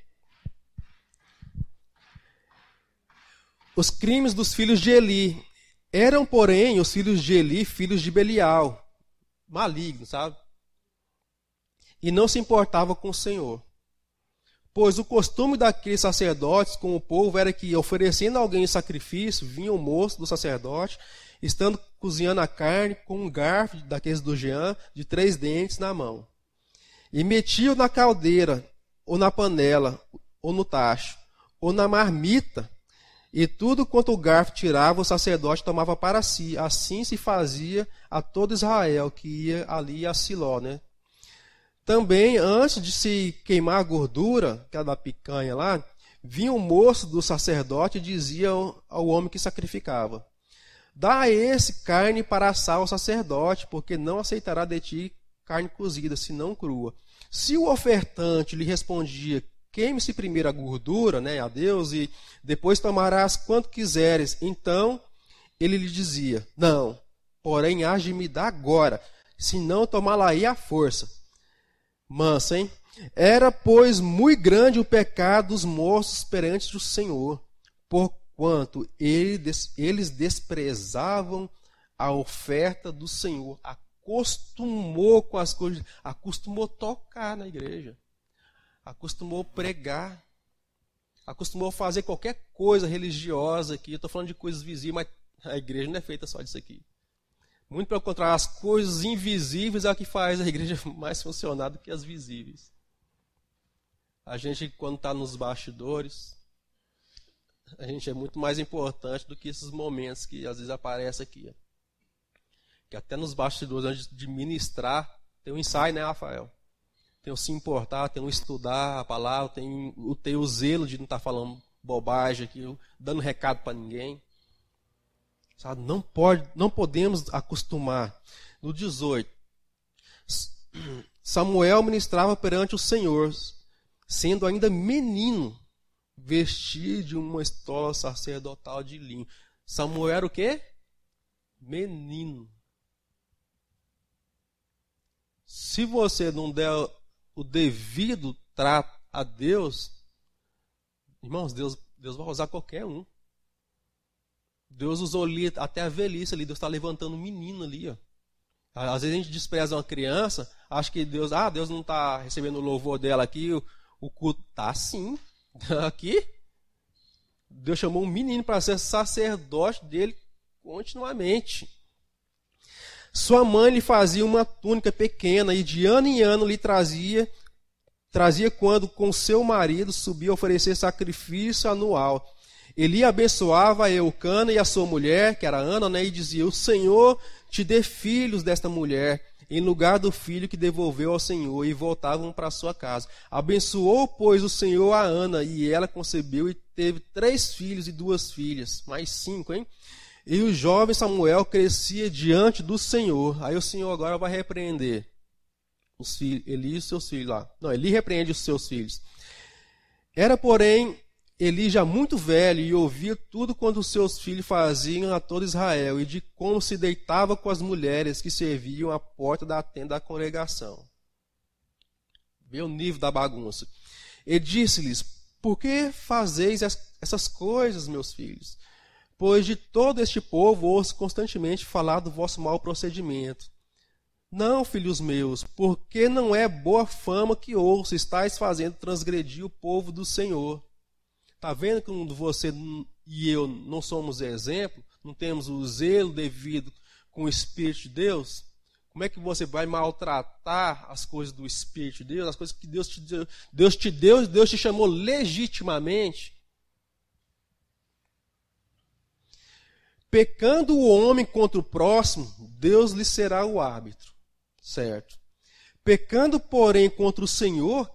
Os crimes dos filhos de Eli. Eram, porém, os filhos de Eli filhos de Belial, malignos, sabe? E não se importava com o Senhor. Pois o costume daqueles sacerdotes com o povo era que, oferecendo alguém sacrifício, vinha o moço do sacerdote, estando cozinhando a carne com um garfo daqueles do Jean, de três dentes na mão. E metia-o na caldeira, ou na panela, ou no tacho, ou na marmita, e tudo quanto o garfo tirava, o sacerdote tomava para si. Assim se fazia a todo Israel que ia ali a Siló, né? Também, antes de se queimar a gordura, que era da picanha lá, vinha o moço do sacerdote e dizia ao homem que sacrificava: Dá esse carne para assar ao sacerdote, porque não aceitará de ti carne cozida, senão crua. Se o ofertante lhe respondia: Queime-se primeiro a gordura, né, a Deus, e depois tomarás quanto quiseres. Então ele lhe dizia: Não, porém age-me da agora, senão tomá-la-ei à força mansa, hein? Era, pois, muito grande o pecado dos moços perante o Senhor, porquanto eles desprezavam a oferta do Senhor, acostumou com as coisas, acostumou tocar na igreja, acostumou pregar, acostumou fazer qualquer coisa religiosa aqui. Eu estou falando de coisas visíveis, mas a igreja não é feita só disso aqui. Muito pelo contrário, as coisas invisíveis é o que faz a igreja mais funcionar do que as visíveis. A gente, quando está nos bastidores, a gente é muito mais importante do que esses momentos que às vezes aparecem aqui. Que até nos bastidores, antes de ministrar, tem um ensaio, né, Rafael? Tem o se importar, tem o estudar a palavra, tem o ter o zelo de não estar tá falando bobagem aqui, dando recado para ninguém. Sabe? Não, pode, não podemos acostumar. No 18, Samuel ministrava perante o Senhor, sendo ainda menino, vestido de uma estola sacerdotal de linho. Samuel era o quê? Menino. Se você não der o devido trato a Deus, irmãos, Deus, Deus vai usar qualquer um. Deus usou ali até a velhice ali, Deus está levantando um menino ali. Ó. Às vezes a gente despreza uma criança, acha que Deus, ah, Deus não está recebendo o louvor dela aqui, o, o culto. Tá sim. Aqui, Deus chamou um menino para ser sacerdote dele continuamente. Sua mãe lhe fazia uma túnica pequena e de ano em ano lhe trazia, trazia quando com seu marido subia a oferecer sacrifício anual. Eli abençoava Eucana e a sua mulher, que era Ana, né, e dizia: O Senhor te dê filhos desta mulher, em lugar do filho que devolveu ao Senhor, e voltavam para sua casa. Abençoou, pois, o Senhor a Ana, e ela concebeu e teve três filhos e duas filhas, mais cinco, hein? E o jovem Samuel crescia diante do Senhor. Aí o Senhor agora vai repreender os filhos, Eli e os seus filhos lá. Não, Eli repreende os seus filhos. Era, porém, Eli já muito velho e ouvia tudo quanto seus filhos faziam a todo Israel e de como se deitava com as mulheres que serviam à porta da tenda da congregação. Vê o nível da bagunça. E disse-lhes: Por que fazeis essas coisas, meus filhos? Pois de todo este povo ouço constantemente falar do vosso mau procedimento. Não, filhos meus, porque não é boa fama que ouço, estáis fazendo transgredir o povo do Senhor. Está vendo que você e eu não somos exemplo, não temos o zelo devido com o Espírito de Deus? Como é que você vai maltratar as coisas do Espírito de Deus, as coisas que Deus te deu, Deus te deu, Deus te chamou legitimamente? Pecando o homem contra o próximo, Deus lhe será o árbitro, certo? Pecando, porém, contra o Senhor,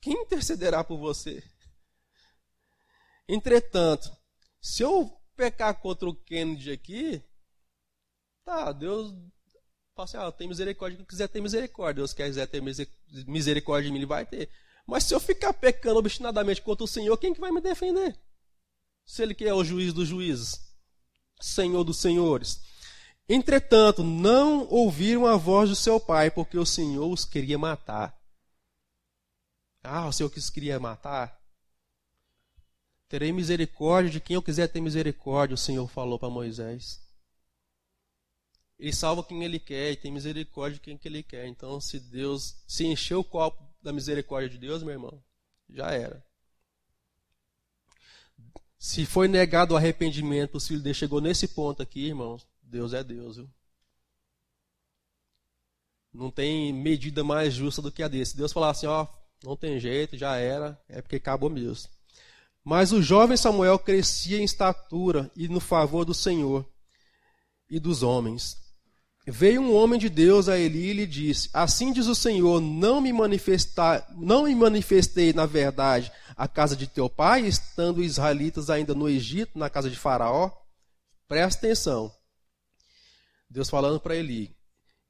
quem intercederá por você? Entretanto, se eu pecar contra o Kennedy aqui, tá, Deus fala assim, ah, tem misericórdia, quem quiser ter misericórdia, Deus quiser ter misericórdia de mim, ele vai ter. Mas se eu ficar pecando obstinadamente contra o Senhor, quem que vai me defender? Se ele que é o juiz dos juízes, Senhor dos senhores. Entretanto, não ouviram a voz do seu pai, porque o Senhor os queria matar. Ah, o Senhor que os queria matar? Terei misericórdia de quem eu quiser ter misericórdia, o Senhor falou para Moisés. Ele salva quem ele quer e tem misericórdia de quem que ele quer. Então, se Deus se encher o copo da misericórdia de Deus, meu irmão, já era. Se foi negado o arrependimento, o filho dele chegou nesse ponto aqui, irmãos, Deus é Deus, viu? Não tem medida mais justa do que a desse. Deus falar assim, ó, não tem jeito, já era, é porque acabou mesmo. Mas o jovem Samuel crescia em estatura e no favor do Senhor e dos homens. Veio um homem de Deus a Eli e lhe disse: Assim diz o Senhor: Não me manifestar, não me manifestei na verdade a casa de teu pai, estando os israelitas ainda no Egito, na casa de Faraó. Presta atenção. Deus falando para Eli: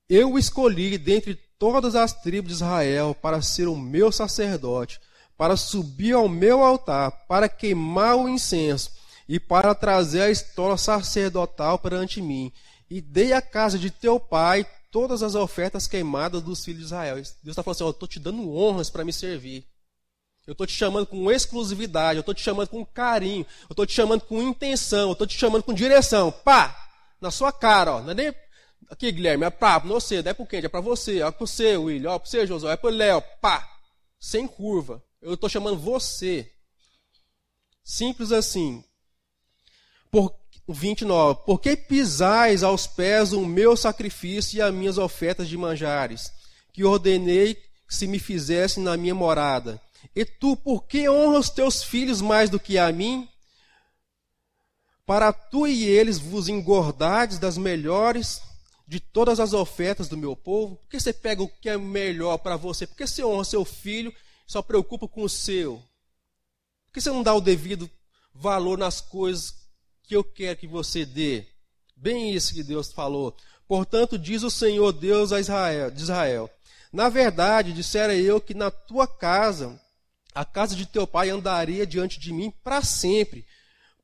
Eu o escolhi dentre todas as tribos de Israel para ser o meu sacerdote para subir ao meu altar, para queimar o incenso e para trazer a história sacerdotal perante mim. E dei à casa de teu pai todas as ofertas queimadas dos filhos de Israel. Deus está falando assim: eu estou te dando honras para me servir. Eu estou te chamando com exclusividade, eu estou te chamando com carinho, eu estou te chamando com intenção, eu estou te chamando com direção. Pá! Na sua cara, ó. Não é nem aqui, Guilherme, é para você, não é para quem? É para você, é para você, William, é para você, Josué, é para Léo. Pá! Sem curva. Eu estou chamando você. Simples assim. Por, 29. Por que pisais aos pés o meu sacrifício e as minhas ofertas de manjares, que ordenei que se me fizessem na minha morada? E tu, por que honras teus filhos mais do que a mim? Para tu e eles vos engordades das melhores de todas as ofertas do meu povo? Por que você pega o que é melhor para você? Por que você honra seu filho só preocupa com o seu? Por que você não dá o devido valor nas coisas que eu quero que você dê? Bem isso que Deus falou. Portanto, diz o Senhor Deus a Israel, de Israel: Na verdade, dissera eu que na tua casa, a casa de teu pai andaria diante de mim para sempre.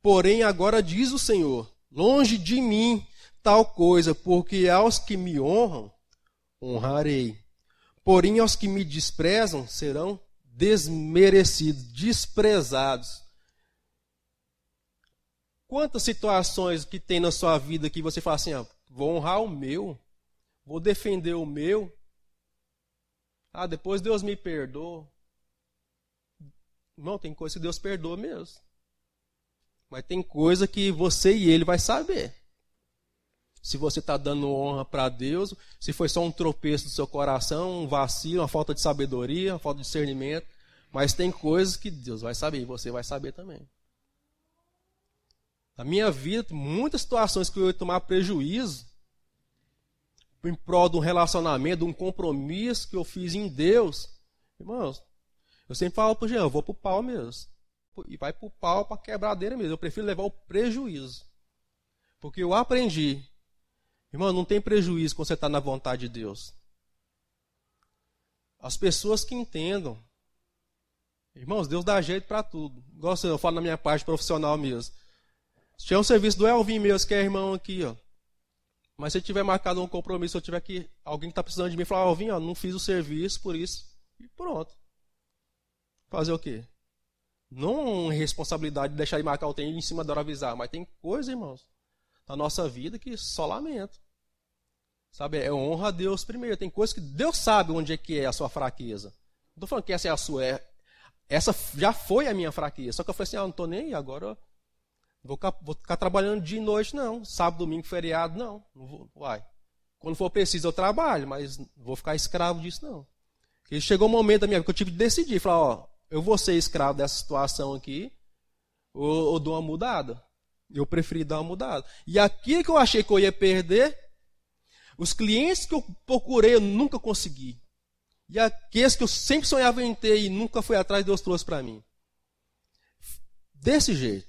Porém, agora diz o Senhor: Longe de mim tal coisa, porque aos que me honram, honrarei. Porém, aos que me desprezam, serão desmerecidos, desprezados. Quantas situações que tem na sua vida que você fala assim, ah, vou honrar o meu, vou defender o meu. Ah, depois Deus me perdoa. Não, tem coisa que Deus perdoa mesmo. Mas tem coisa que você e ele vai saber se você está dando honra para Deus, se foi só um tropeço do seu coração, um vacilo, uma falta de sabedoria, uma falta de discernimento. Mas tem coisas que Deus vai saber e você vai saber também. Na minha vida, muitas situações que eu ia tomar prejuízo em prol de um relacionamento, de um compromisso que eu fiz em Deus. Irmãos, eu sempre falo para o Jean, eu vou para o pau mesmo. E vai para o pau para quebradeira mesmo. Eu prefiro levar o prejuízo. Porque eu aprendi Irmão, não tem prejuízo quando você está na vontade de Deus. As pessoas que entendam. Irmãos, Deus dá jeito para tudo. Igual eu falo na minha parte profissional mesmo. Se tiver um serviço do Elvin mesmo, que é irmão aqui, ó. Mas se tiver marcado um compromisso, eu tiver que. Alguém que está precisando de mim falar, Elvin, ó, não fiz o serviço, por isso. E pronto. fazer o quê? Não responsabilidade de deixar de marcar o tempo em cima da hora avisar, mas tem coisa, irmãos, na nossa vida que só lamento. Sabe, é honra a Deus primeiro. Tem coisas que Deus sabe onde é que é a sua fraqueza. Não estou falando que essa é a sua, é, essa já foi a minha fraqueza. Só que eu falei assim, ah, não estou nem aí, agora vou ficar, vou ficar trabalhando de noite, não. Sábado, domingo, feriado, não. não vou, vai. Quando for preciso, eu trabalho, mas não vou ficar escravo disso, não. E chegou um momento da minha vida que eu tive que decidir, falar, ó, eu vou ser escravo dessa situação aqui, ou, ou dou uma mudada. Eu preferi dar uma mudada. E aquilo que eu achei que eu ia perder, os clientes que eu procurei, eu nunca consegui. E aqueles que eu sempre sonhava em ter e nunca fui atrás, Deus trouxe para mim. Desse jeito.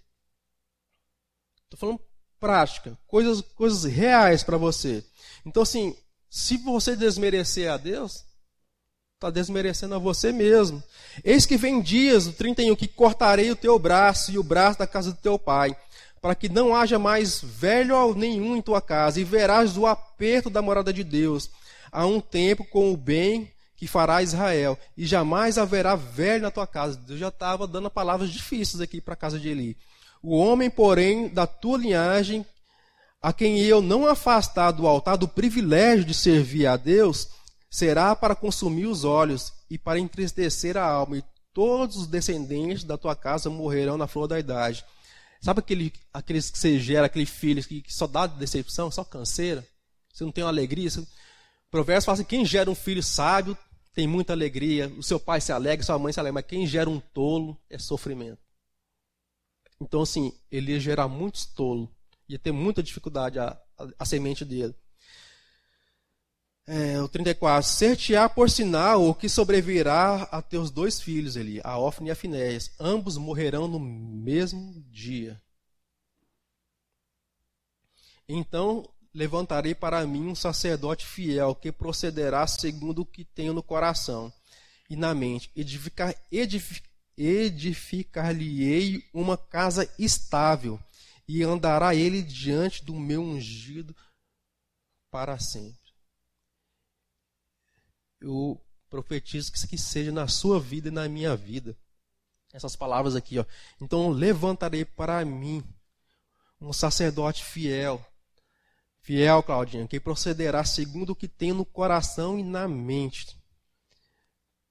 Estou falando prática, coisas, coisas reais para você. Então, assim, se você desmerecer a Deus, está desmerecendo a você mesmo. Eis que vem dias, o 31, que cortarei o teu braço e o braço da casa do teu pai, para que não haja mais velho nenhum em tua casa, e verás o aperto da morada de Deus, a um tempo com o bem que fará Israel, e jamais haverá velho na tua casa. Deus já estava dando palavras difíceis aqui para a casa de Eli. O homem, porém, da tua linhagem, a quem eu não afastar do altar do privilégio de servir a Deus, será para consumir os olhos e para entristecer a alma, e todos os descendentes da tua casa morrerão na flor da idade. Sabe aquele, aqueles que você gera, aquele filho que, que só dá decepção, só canseira? Você não tem uma alegria? Você... Provérbios fala assim: quem gera um filho sábio tem muita alegria, o seu pai se alegra, sua mãe se alegra, mas quem gera um tolo é sofrimento. Então, assim, ele ia gerar muitos tolos, ia ter muita dificuldade a, a, a semente dele. É, o 34. Ser-te-á por sinal o que sobrevirá a teus dois filhos, Eli, a Ofne e a Finéias. Ambos morrerão no mesmo dia. Então levantarei para mim um sacerdote fiel, que procederá segundo o que tenho no coração e na mente. Edificar, edific, edificar-lhe-ei uma casa estável, e andará ele diante do meu ungido para sempre eu profetizo que seja na sua vida e na minha vida. Essas palavras aqui, ó. Então levantarei para mim um sacerdote fiel. Fiel, Claudinha, que procederá segundo o que tem no coração e na mente.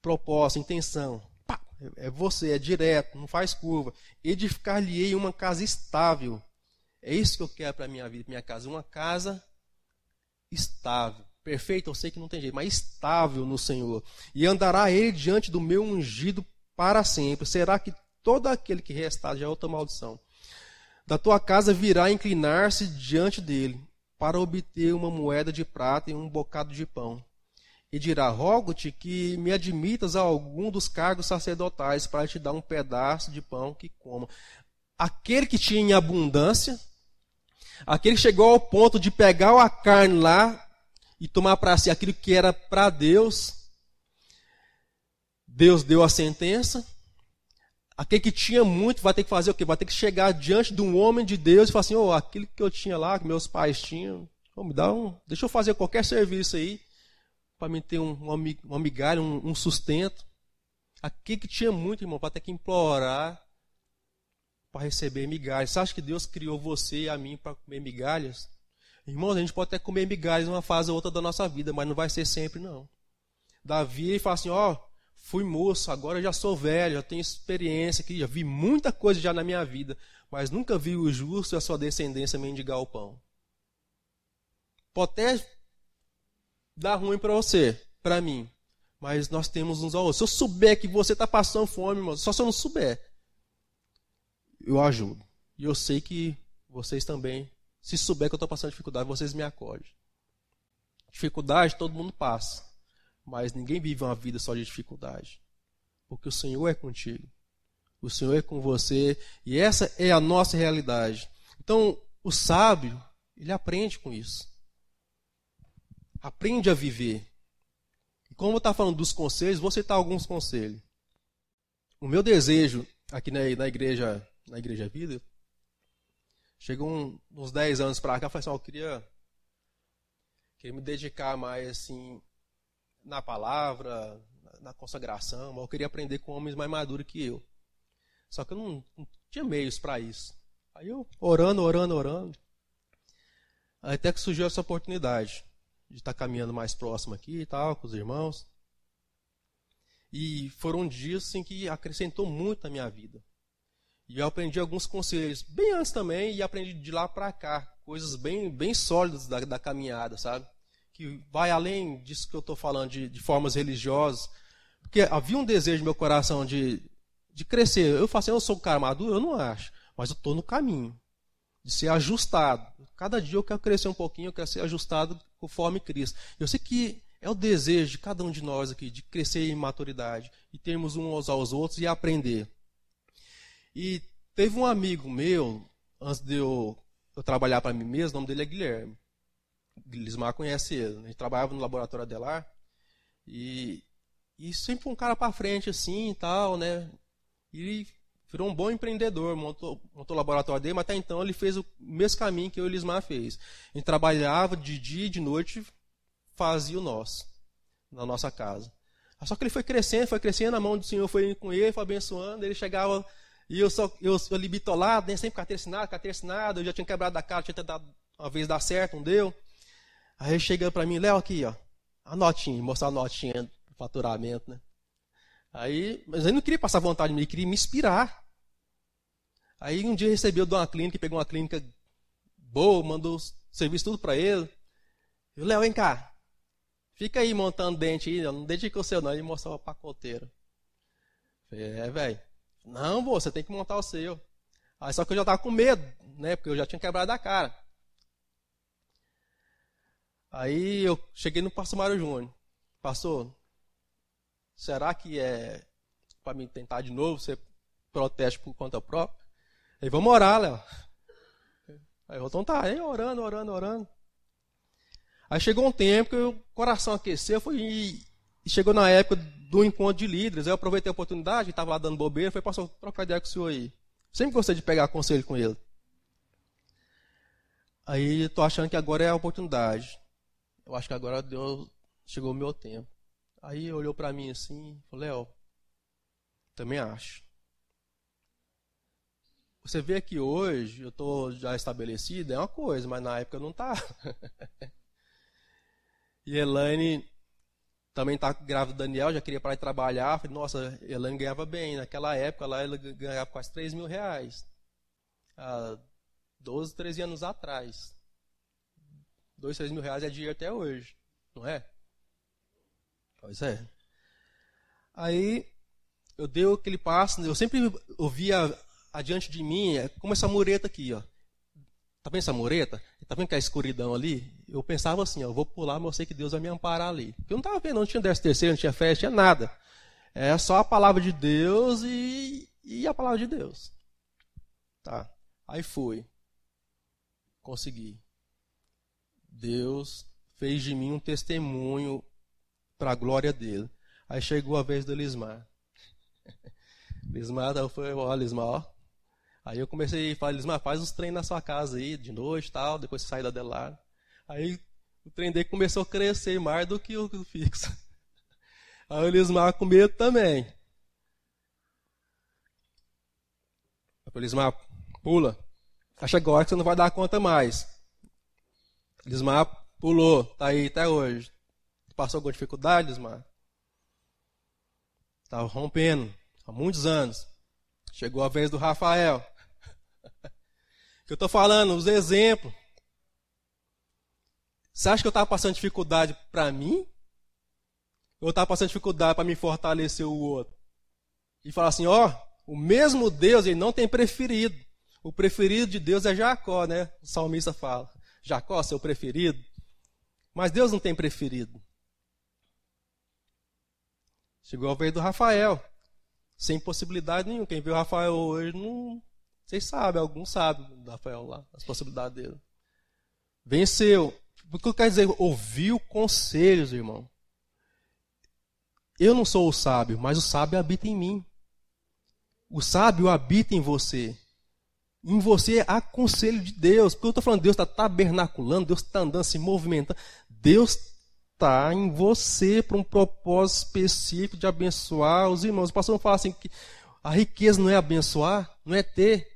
Propósito, intenção. Pá, é você, é direto, não faz curva. Edificar-lhe-ei uma casa estável. É isso que eu quero para minha vida, minha casa. Uma casa estável. Perfeito, eu sei que não tem jeito, mas estável no Senhor. E andará ele diante do meu ungido para sempre. Será que todo aquele que restar já é outra maldição? Da tua casa virá inclinar-se diante dele, para obter uma moeda de prata e um bocado de pão. E dirá: Rogo-te que me admitas a algum dos cargos sacerdotais para te dar um pedaço de pão que coma. Aquele que tinha abundância, aquele que chegou ao ponto de pegar a carne lá, e tomar para si aquilo que era para Deus, Deus deu a sentença. Aquele que tinha muito vai ter que fazer o quê? Vai ter que chegar diante de um homem de Deus e falar assim: oh, aquilo que eu tinha lá, que meus pais tinham, oh, me dá um, deixa eu fazer qualquer serviço aí para me ter um, uma migalha, um, um sustento. Aquele que tinha muito, irmão, vai ter que implorar para receber migalhas. Você acha que Deus criou você e a mim para comer migalhas? Irmãos, a gente pode até comer migalhas uma fase ou outra da nossa vida, mas não vai ser sempre, não. Davi fala assim: Ó, oh, fui moço, agora já sou velho, já tenho experiência aqui, já vi muita coisa já na minha vida, mas nunca vi o justo e a sua descendência mendigar o pão. Pode até dar ruim para você, para mim, mas nós temos uns ao outros. Se eu souber que você está passando fome, irmão, só se eu não souber, eu ajudo. E eu sei que vocês também se souber que eu estou passando dificuldade, vocês me acordem. Dificuldade todo mundo passa. Mas ninguém vive uma vida só de dificuldade. Porque o Senhor é contigo. O Senhor é com você. E essa é a nossa realidade. Então, o sábio, ele aprende com isso. Aprende a viver. E como eu estava falando dos conselhos, vou citar alguns conselhos. O meu desejo aqui na, na igreja, na igreja vida, Chegou um, uns 10 anos para cá, eu falei assim, eu queria, queria me dedicar mais assim na palavra, na consagração, eu queria aprender com homens mais maduros que eu. Só que eu não, não tinha meios para isso. Aí eu orando, orando, orando. Até que surgiu essa oportunidade de estar caminhando mais próximo aqui e tal, com os irmãos. E foram dias assim, que acrescentou muito na minha vida. E eu aprendi alguns conselhos, bem antes também, e aprendi de lá para cá, coisas bem, bem sólidas da, da, caminhada, sabe? Que vai além disso que eu estou falando, de, de, formas religiosas. Porque havia um desejo no meu coração de, de crescer. Eu falo assim, eu sou um cara maduro? Eu não acho. Mas eu estou no caminho de ser ajustado. Cada dia eu quero crescer um pouquinho, eu quero ser ajustado conforme Cristo. Eu sei que é o desejo de cada um de nós aqui de crescer em maturidade e termos uns aos outros e aprender. E teve um amigo meu, antes de eu, eu trabalhar para mim mesmo, o nome dele é Guilherme. Lismar conhece ele. Né? A gente trabalhava no laboratório Adelar. E, e sempre um cara para frente assim e tal, né? E virou um bom empreendedor, montou, montou o laboratório dele, mas até então ele fez o mesmo caminho que o Elismar fez. A gente trabalhava de dia e de noite, fazia o nosso, na nossa casa. Só que ele foi crescendo, foi crescendo, a mão do Senhor foi com ele, foi abençoando, ele chegava, e eu só, eu, eu ali bitolado, nem sempre carteira assinada, carteira assinada, eu já tinha quebrado a cara, tinha tentado uma vez dar certo, não deu. Aí chega para mim, Léo, aqui, ó, a notinha, mostrar a notinha do faturamento, né? Aí, mas ele não queria passar vontade ele queria me inspirar. Aí um dia recebeu de uma clínica, pegou uma clínica boa, mandou serviço tudo para ele. Eu, Léo, vem cá. Fica aí montando dente aí, não dedica o seu não, ele mostrou a pacoteira. Falei, é, velho. Não, você tem que montar o seu. Aí só que eu já tava com medo, né? Porque eu já tinha quebrado a cara. Aí eu cheguei no pastor Mário Júnior. Pastor, será que é para me tentar de novo, você protege por conta própria? Aí vamos orar, Léo. Aí eu, então tá, aí orando, orando, orando. Aí chegou um tempo que o coração aqueceu foi, e chegou na época do encontro de líderes. Eu aproveitei a oportunidade, estava lá dando bobeira, falei, passou trocar ideia com o senhor aí. Sempre gostei de pegar conselho com ele. Aí estou achando que agora é a oportunidade. Eu acho que agora Deus chegou o meu tempo. Aí olhou para mim assim, falou, Léo, também acho. Você vê que hoje eu estou já estabelecido, é uma coisa, mas na época não está. e Elaine também está grávida do Daniel, já queria parar de trabalhar. Falei, nossa, Elaine ganhava bem. Naquela época lá ela ganhava quase 3 mil reais. Há 12, 13 anos atrás. 2, 3 mil reais é dinheiro até hoje, não é? Pois é. Aí eu dei aquele passo, eu sempre ouvia adiante de mim, é como essa mureta aqui, ó. Tá vendo essa mureta? Tá vendo que é a escuridão ali? Eu pensava assim, ó, eu vou pular, mas eu sei que Deus vai me amparar ali. Porque eu não estava vendo, não tinha décimo terceiro, não tinha fé, não tinha nada. É só a palavra de Deus e, e a palavra de Deus. Tá. Aí fui. Consegui. Deus fez de mim um testemunho para a glória dele. Aí chegou a vez do Lismar. Lismar, falei, ó, Lismar, ó, Aí eu comecei a falar, Lismar, faz os treinos na sua casa aí, de noite e tal, depois sai da Delar. Aí o trem dele começou a crescer mais do que o fixo. Aí o Lismar com medo também. Eu falei, Lismar, pula. Acha agora que você não vai dar conta mais. Lismar pulou, tá aí até hoje. Passou alguma dificuldade, Lismar? Estava rompendo há muitos anos. Chegou a vez do Rafael. Que eu estou falando, os exemplos. Você acha que eu estava passando dificuldade para mim? Ou eu estava passando dificuldade para me fortalecer o outro? E falar assim, ó, o mesmo Deus, ele não tem preferido. O preferido de Deus é Jacó, né? O salmista fala. Jacó, seu preferido. Mas Deus não tem preferido. Chegou a vez do Rafael. Sem possibilidade nenhuma. Quem viu o Rafael hoje não, vocês sabem, alguns sabem do Rafael lá, as possibilidades dele. Venceu. O que eu quero dizer? Ouviu conselhos, irmão. Eu não sou o sábio, mas o sábio habita em mim. O sábio habita em você. Em você há conselho de Deus. Porque eu estou falando, Deus está tabernaculando, Deus está andando, se movimentando. Deus está em você para um propósito específico de abençoar os irmãos. O pastor fala assim que a riqueza não é abençoar, não é ter.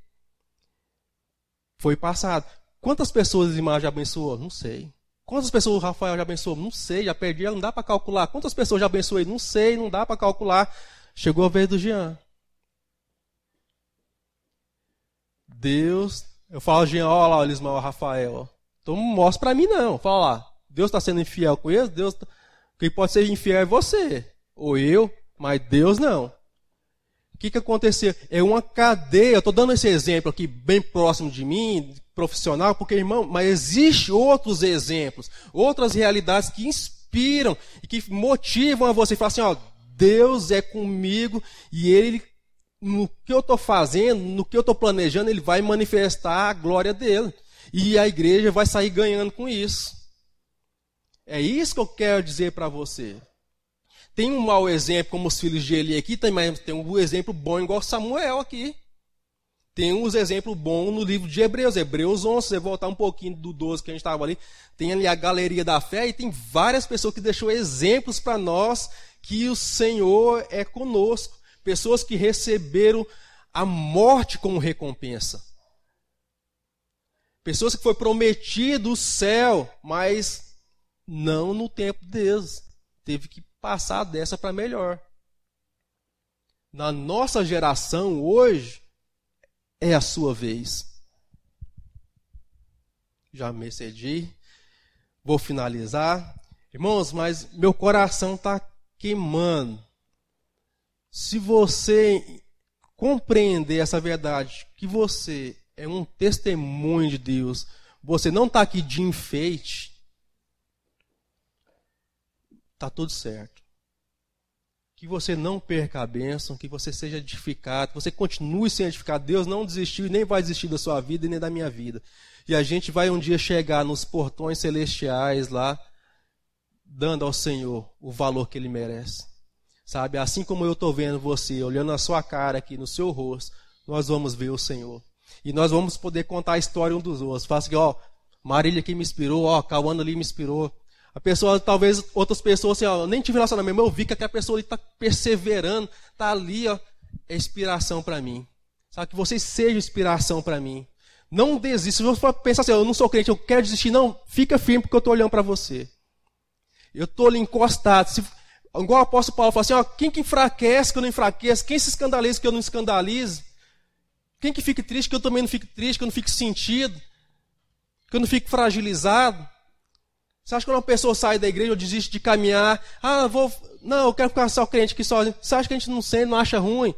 Foi passado. Quantas pessoas irmão já abençoou? Não sei. Quantas pessoas o Rafael já abençoou? Não sei, já perdi, não dá para calcular. Quantas pessoas já abençoei? Não sei, não dá para calcular. Chegou a vez do Jean. Deus, eu falo, Jean, olha lá, Elismar, Rafael. Então mostra para mim não. Fala lá, Deus está sendo infiel com eles? Deus, tá... quem pode ser infiel é você, ou eu, mas Deus não. O que, que aconteceu? É uma cadeia. Estou dando esse exemplo aqui bem próximo de mim, profissional, porque, irmão, mas existe outros exemplos, outras realidades que inspiram e que motivam a você falar assim, ó, Deus é comigo e Ele, no que eu estou fazendo, no que eu estou planejando, Ele vai manifestar a glória dele. E a igreja vai sair ganhando com isso. É isso que eu quero dizer para você. Tem um mau exemplo, como os filhos de Eli aqui, mas tem um exemplo bom igual Samuel aqui. Tem uns exemplos bons no livro de Hebreus, Hebreus 11, você voltar um pouquinho do 12 que a gente estava ali, tem ali a galeria da fé e tem várias pessoas que deixou exemplos para nós que o Senhor é conosco. Pessoas que receberam a morte como recompensa. Pessoas que foi prometido o céu, mas não no tempo de Deus. Teve que passar dessa para melhor. Na nossa geração hoje, é a sua vez. Já me excedi. Vou finalizar. Irmãos, mas meu coração está queimando. Se você compreender essa verdade, que você é um testemunho de Deus, você não está aqui de enfeite, está tudo certo que você não perca a bênção, que você seja edificado, que você continue sendo edificado. Deus não desistiu e nem vai desistir da sua vida e nem da minha vida. E a gente vai um dia chegar nos portões celestiais lá, dando ao Senhor o valor que ele merece. Sabe, assim como eu estou vendo você, olhando a sua cara aqui, no seu rosto, nós vamos ver o Senhor. E nós vamos poder contar a história um dos outros. Faça que, ó, Marília aqui me inspirou, ó, Cauana ali me inspirou. A pessoa, talvez outras pessoas, assim, ó, nem tive relacionamento, mas eu vi que aquela pessoa está perseverando, está ali, ó, é inspiração para mim. Sabe, que vocês sejam inspiração para mim. Não desista. Se você pensar assim, eu não sou crente, eu quero desistir, não, fica firme porque eu estou olhando para você. Eu estou ali encostado. Se, igual o apóstolo Paulo fala assim, ó, quem que enfraquece que eu não enfraqueço? Quem se escandaliza que eu não escandalize? Quem que fica triste que eu também não fique triste, que eu não fique sentido? Que eu não fique fragilizado? Você acha que quando uma pessoa sai da igreja ou desiste de caminhar, ah, vou, não, eu quero ficar só crente aqui sozinho. Você acha que a gente não sente, não acha ruim?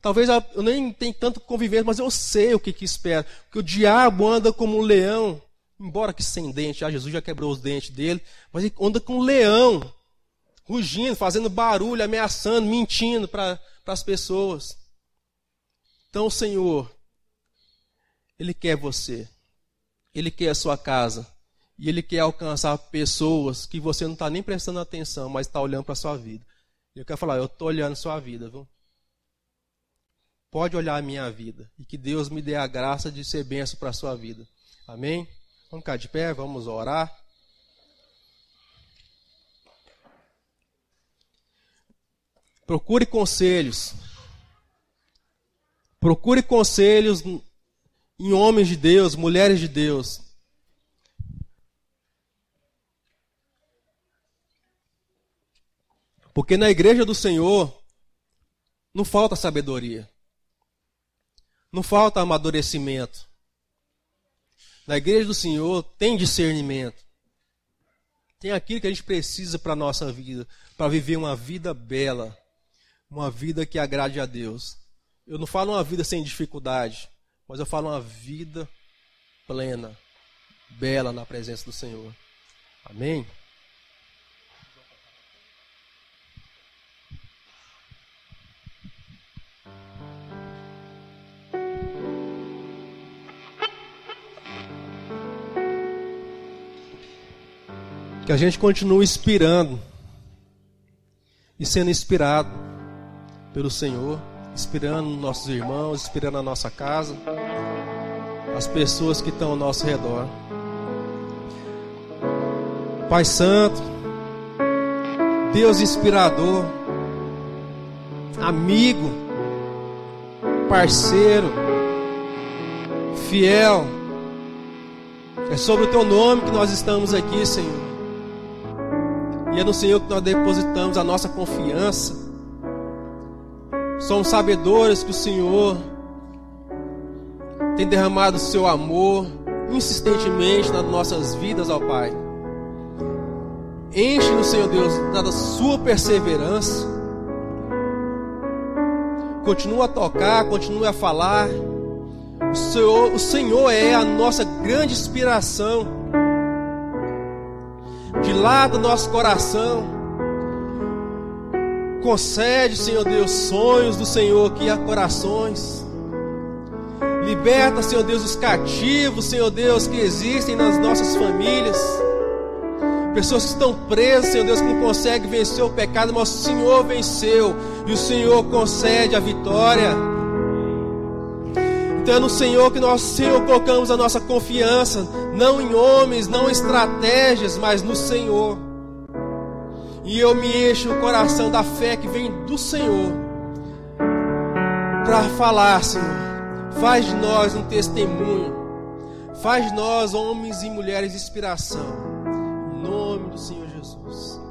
Talvez eu nem tenha tanto convivência, mas eu sei o que, que espera. Porque o diabo anda como um leão, embora que sem dente, ah, Jesus já quebrou os dentes dele, mas ele anda com um leão, rugindo, fazendo barulho, ameaçando, mentindo para as pessoas. Então, o Senhor, Ele quer você, Ele quer a sua casa, e Ele quer alcançar pessoas que você não está nem prestando atenção, mas está olhando para a sua vida. Eu quero falar, eu estou olhando a sua vida, viu? Pode olhar a minha vida. E que Deus me dê a graça de ser benção para a sua vida. Amém? Vamos ficar de pé, vamos orar. Procure conselhos. Procure conselhos em homens de Deus, mulheres de Deus. Porque na igreja do Senhor não falta sabedoria. Não falta amadurecimento. Na igreja do Senhor tem discernimento. Tem aquilo que a gente precisa para a nossa vida, para viver uma vida bela, uma vida que agrade a Deus. Eu não falo uma vida sem dificuldade, mas eu falo uma vida plena, bela na presença do Senhor. Amém? Que a gente continue inspirando e sendo inspirado pelo Senhor, inspirando nossos irmãos, inspirando a nossa casa, as pessoas que estão ao nosso redor. Pai Santo, Deus inspirador, amigo, parceiro, fiel. É sobre o teu nome que nós estamos aqui, Senhor. E é no Senhor que nós depositamos a nossa confiança. Somos sabedores que o Senhor tem derramado o seu amor insistentemente nas nossas vidas, ó Pai. Enche-nos, Senhor Deus, da sua perseverança. Continua a tocar, continua a falar. O Senhor, o Senhor é a nossa grande inspiração. De lá do nosso coração. Concede, Senhor Deus, sonhos do Senhor que há corações. Liberta, Senhor Deus, os cativos, Senhor Deus, que existem nas nossas famílias. Pessoas que estão presas, Senhor Deus, que não conseguem vencer o pecado, mas o Senhor venceu e o Senhor concede a vitória. Então é no Senhor que nós, Senhor, colocamos a nossa confiança, não em homens, não em estratégias, mas no Senhor. E eu me encho o coração da fé que vem do Senhor para falar, Senhor. Faz de nós um testemunho. Faz de nós homens e mulheres de inspiração. Em nome do Senhor Jesus.